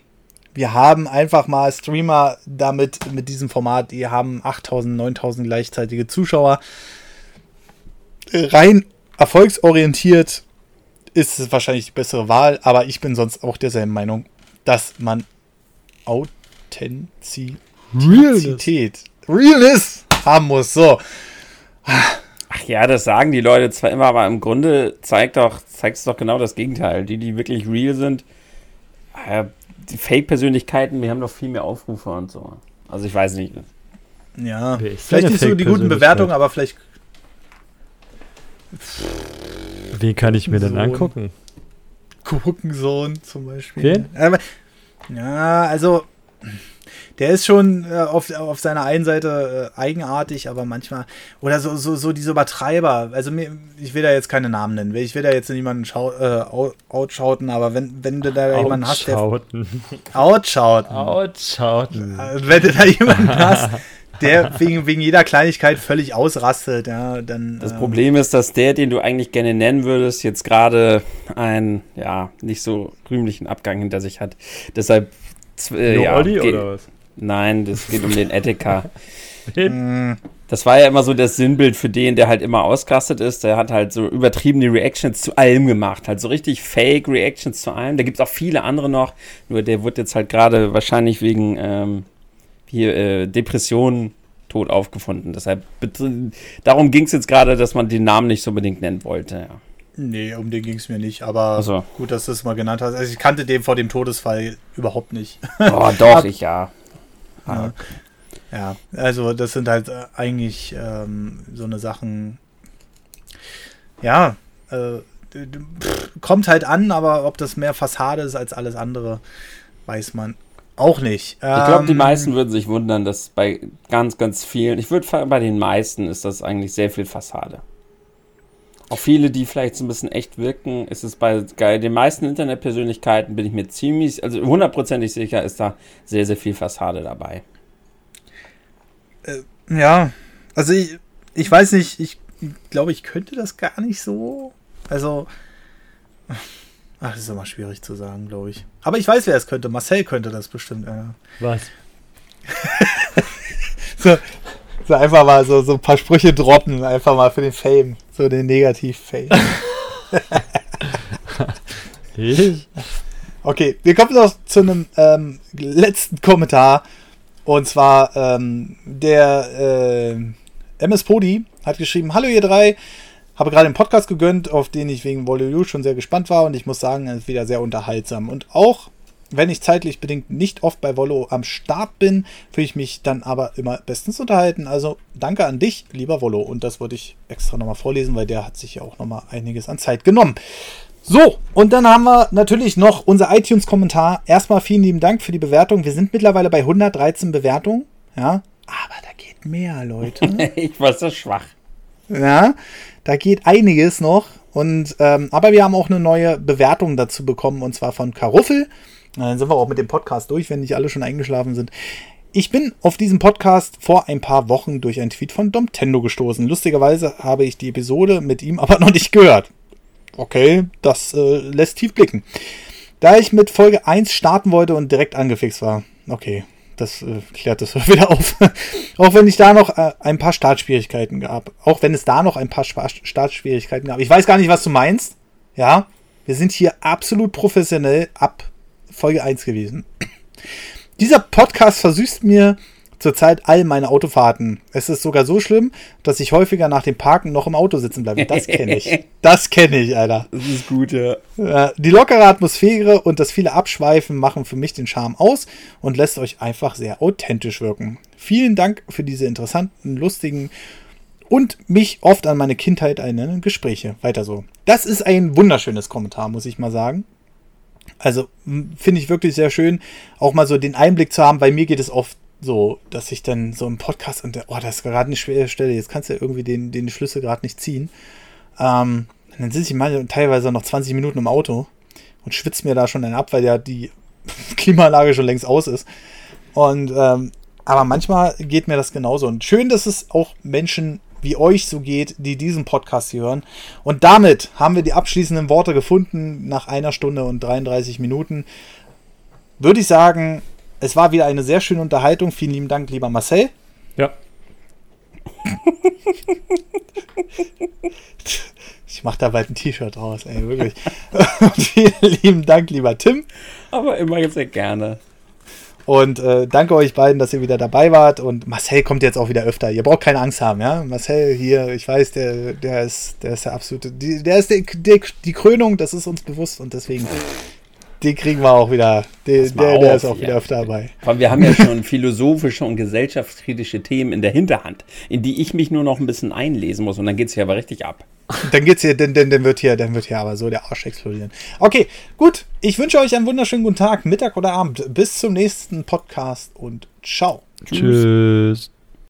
wir haben einfach mal Streamer damit, mit diesem Format, die haben 8000, 9000 gleichzeitige Zuschauer. Rein erfolgsorientiert ist es wahrscheinlich die bessere Wahl, aber ich bin sonst auch derselben Meinung, dass man Authentizität, Realness, Realness haben muss. So. Ach ja, das sagen die Leute zwar immer, aber im Grunde zeigt doch, zeigt es doch genau das Gegenteil. Die, die wirklich real sind, äh, die Fake-Persönlichkeiten, die haben doch viel mehr Aufrufe und so. Also ich weiß nicht. Ja, vielleicht nicht so die guten Bewertungen, aber vielleicht. Wen kann ich mir denn angucken? Gurkensohn zum Beispiel. Wen? ja, also der ist schon äh, auf, auf seiner einen Seite äh, eigenartig, aber manchmal, oder so, so, so diese Übertreiber, also mir, ich will da jetzt keine Namen nennen, ich will da jetzt niemanden schau, äh, outschauten, aber wenn, wenn du da jemanden hast, der. Outschauten. Outschauten. Äh, wenn du da jemanden hast, der wegen, wegen jeder Kleinigkeit völlig ausrastet, ja, dann. Das ähm, Problem ist, dass der, den du eigentlich gerne nennen würdest, jetzt gerade einen, ja, nicht so rühmlichen Abgang hinter sich hat. Deshalb, äh, ja. Olli oder was? Nein, das geht um den Etika. [laughs] Das war ja immer so das Sinnbild für den, der halt immer ausgerastet ist. Der hat halt so übertriebene Reactions zu allem gemacht. Halt so richtig fake Reactions zu allem. Da gibt es auch viele andere noch. Nur der wird jetzt halt gerade wahrscheinlich wegen ähm, hier äh, Depressionen tot aufgefunden. Deshalb, darum ging es jetzt gerade, dass man den Namen nicht so unbedingt nennen wollte. Ja. Nee, um den ging es mir nicht, aber so. gut, dass du es mal genannt hast. Also ich kannte den vor dem Todesfall überhaupt nicht. Oh, doch, [laughs] ich ja. Ja. Ja, also das sind halt äh, eigentlich ähm, so eine Sachen. Ja, äh, pff, kommt halt an, aber ob das mehr Fassade ist als alles andere, weiß man auch nicht. ich glaube, die ähm, meisten würden sich wundern, dass bei ganz, ganz vielen, ich würde bei den meisten ist das eigentlich sehr viel Fassade. Auch viele, die vielleicht so ein bisschen echt wirken, ist es bei den meisten Internetpersönlichkeiten, bin ich mir ziemlich, also hundertprozentig sicher, ist da sehr, sehr viel Fassade dabei. Äh, ja, also ich, ich weiß nicht, ich glaube, ich könnte das gar nicht so. Also, ach, das ist immer schwierig zu sagen, glaube ich. Aber ich weiß, wer es könnte. Marcel könnte das bestimmt. Ja. Was? [laughs] so, so, einfach mal so, so ein paar Sprüche droppen, einfach mal für den Fame, so den Negativ-Fame. [laughs] okay, wir kommen noch zu einem ähm, letzten Kommentar und zwar ähm, der äh, MS Podi hat geschrieben: Hallo ihr drei, habe gerade den Podcast gegönnt, auf den ich wegen Volley schon sehr gespannt war und ich muss sagen, er ist wieder sehr unterhaltsam. Und auch wenn ich zeitlich bedingt nicht oft bei Vollo am Start bin, fühle ich mich dann aber immer bestens unterhalten. Also danke an dich, lieber Vollo. Und das wollte ich extra nochmal vorlesen, weil der hat sich ja auch nochmal einiges an Zeit genommen. So, und dann haben wir natürlich noch unser iTunes-Kommentar. Erstmal vielen lieben Dank für die Bewertung. Wir sind mittlerweile bei 113 Bewertungen. Ja, aber da geht mehr, Leute. [laughs] ich war so schwach. Ja, da geht einiges noch. Und, ähm, aber wir haben auch eine neue Bewertung dazu bekommen, und zwar von Karuffel. Dann sind wir auch mit dem Podcast durch, wenn nicht alle schon eingeschlafen sind. Ich bin auf diesen Podcast vor ein paar Wochen durch einen Tweet von Domtendo gestoßen. Lustigerweise habe ich die Episode mit ihm [laughs] aber noch nicht gehört. Okay, das äh, lässt tief blicken. Da ich mit Folge 1 starten wollte und direkt angefixt war. Okay, das äh, klärt das [laughs] wieder auf. auch wenn ich da noch äh, ein paar Startschwierigkeiten gab. Auch wenn es da noch ein paar Startschwierigkeiten gab. Ich weiß gar nicht, was du meinst. Ja, wir sind hier absolut professionell ab Folge 1 gewesen. Dieser Podcast versüßt mir zurzeit all meine Autofahrten. Es ist sogar so schlimm, dass ich häufiger nach dem Parken noch im Auto sitzen bleibe. Das kenne ich. [laughs] Das kenne ich, Alter. Das ist gut, ja. Die lockere Atmosphäre und das viele Abschweifen machen für mich den Charme aus und lässt euch einfach sehr authentisch wirken. Vielen Dank für diese interessanten, lustigen und mich oft an meine Kindheit erinnernde Gespräche. Weiter so. Das ist ein wunderschönes Kommentar, muss ich mal sagen. Also finde ich wirklich sehr schön, auch mal so den Einblick zu haben. Bei mir geht es oft so, dass ich dann so im Podcast und oh, das ist gerade eine schwere Stelle, jetzt kannst du ja irgendwie den, den Schlüssel gerade nicht ziehen. Ähm, dann sitze ich mal teilweise noch 20 Minuten im Auto und schwitze mir da schon einen ab, weil ja die [laughs] Klimaanlage schon längst aus ist. Und ähm, aber manchmal geht mir das genauso. Und schön, dass es auch Menschen wie euch so geht, die diesen Podcast hier hören. Und damit haben wir die abschließenden Worte gefunden nach einer Stunde und 33 Minuten. Würde ich sagen, es war wieder eine sehr schöne Unterhaltung. Vielen lieben Dank, lieber Marcel. Ja. [laughs] ich mache da bald ein T-Shirt raus, ey, wirklich. [laughs] vielen lieben Dank, lieber Tim. Aber immer sehr gerne. Und äh, danke euch beiden, dass ihr wieder dabei wart. Und Marcel kommt jetzt auch wieder öfter. Ihr braucht keine Angst haben, ja. Marcel hier, ich weiß, der, der ist, der ist der absolute, der ist die, die, die Krönung, das ist uns bewusst und deswegen den kriegen wir auch wieder. Den, der, der ist auch ja. wieder öfter dabei. Aber wir haben ja schon philosophische und gesellschaftskritische Themen in der Hinterhand, in die ich mich nur noch ein bisschen einlesen muss und dann geht es hier aber richtig ab. Dann geht's hier, dann, dann, dann wird hier, dann wird hier aber so der Arsch explodieren. Okay, gut. Ich wünsche euch einen wunderschönen guten Tag, Mittag oder Abend. Bis zum nächsten Podcast und ciao. Tschüss. Tschüss.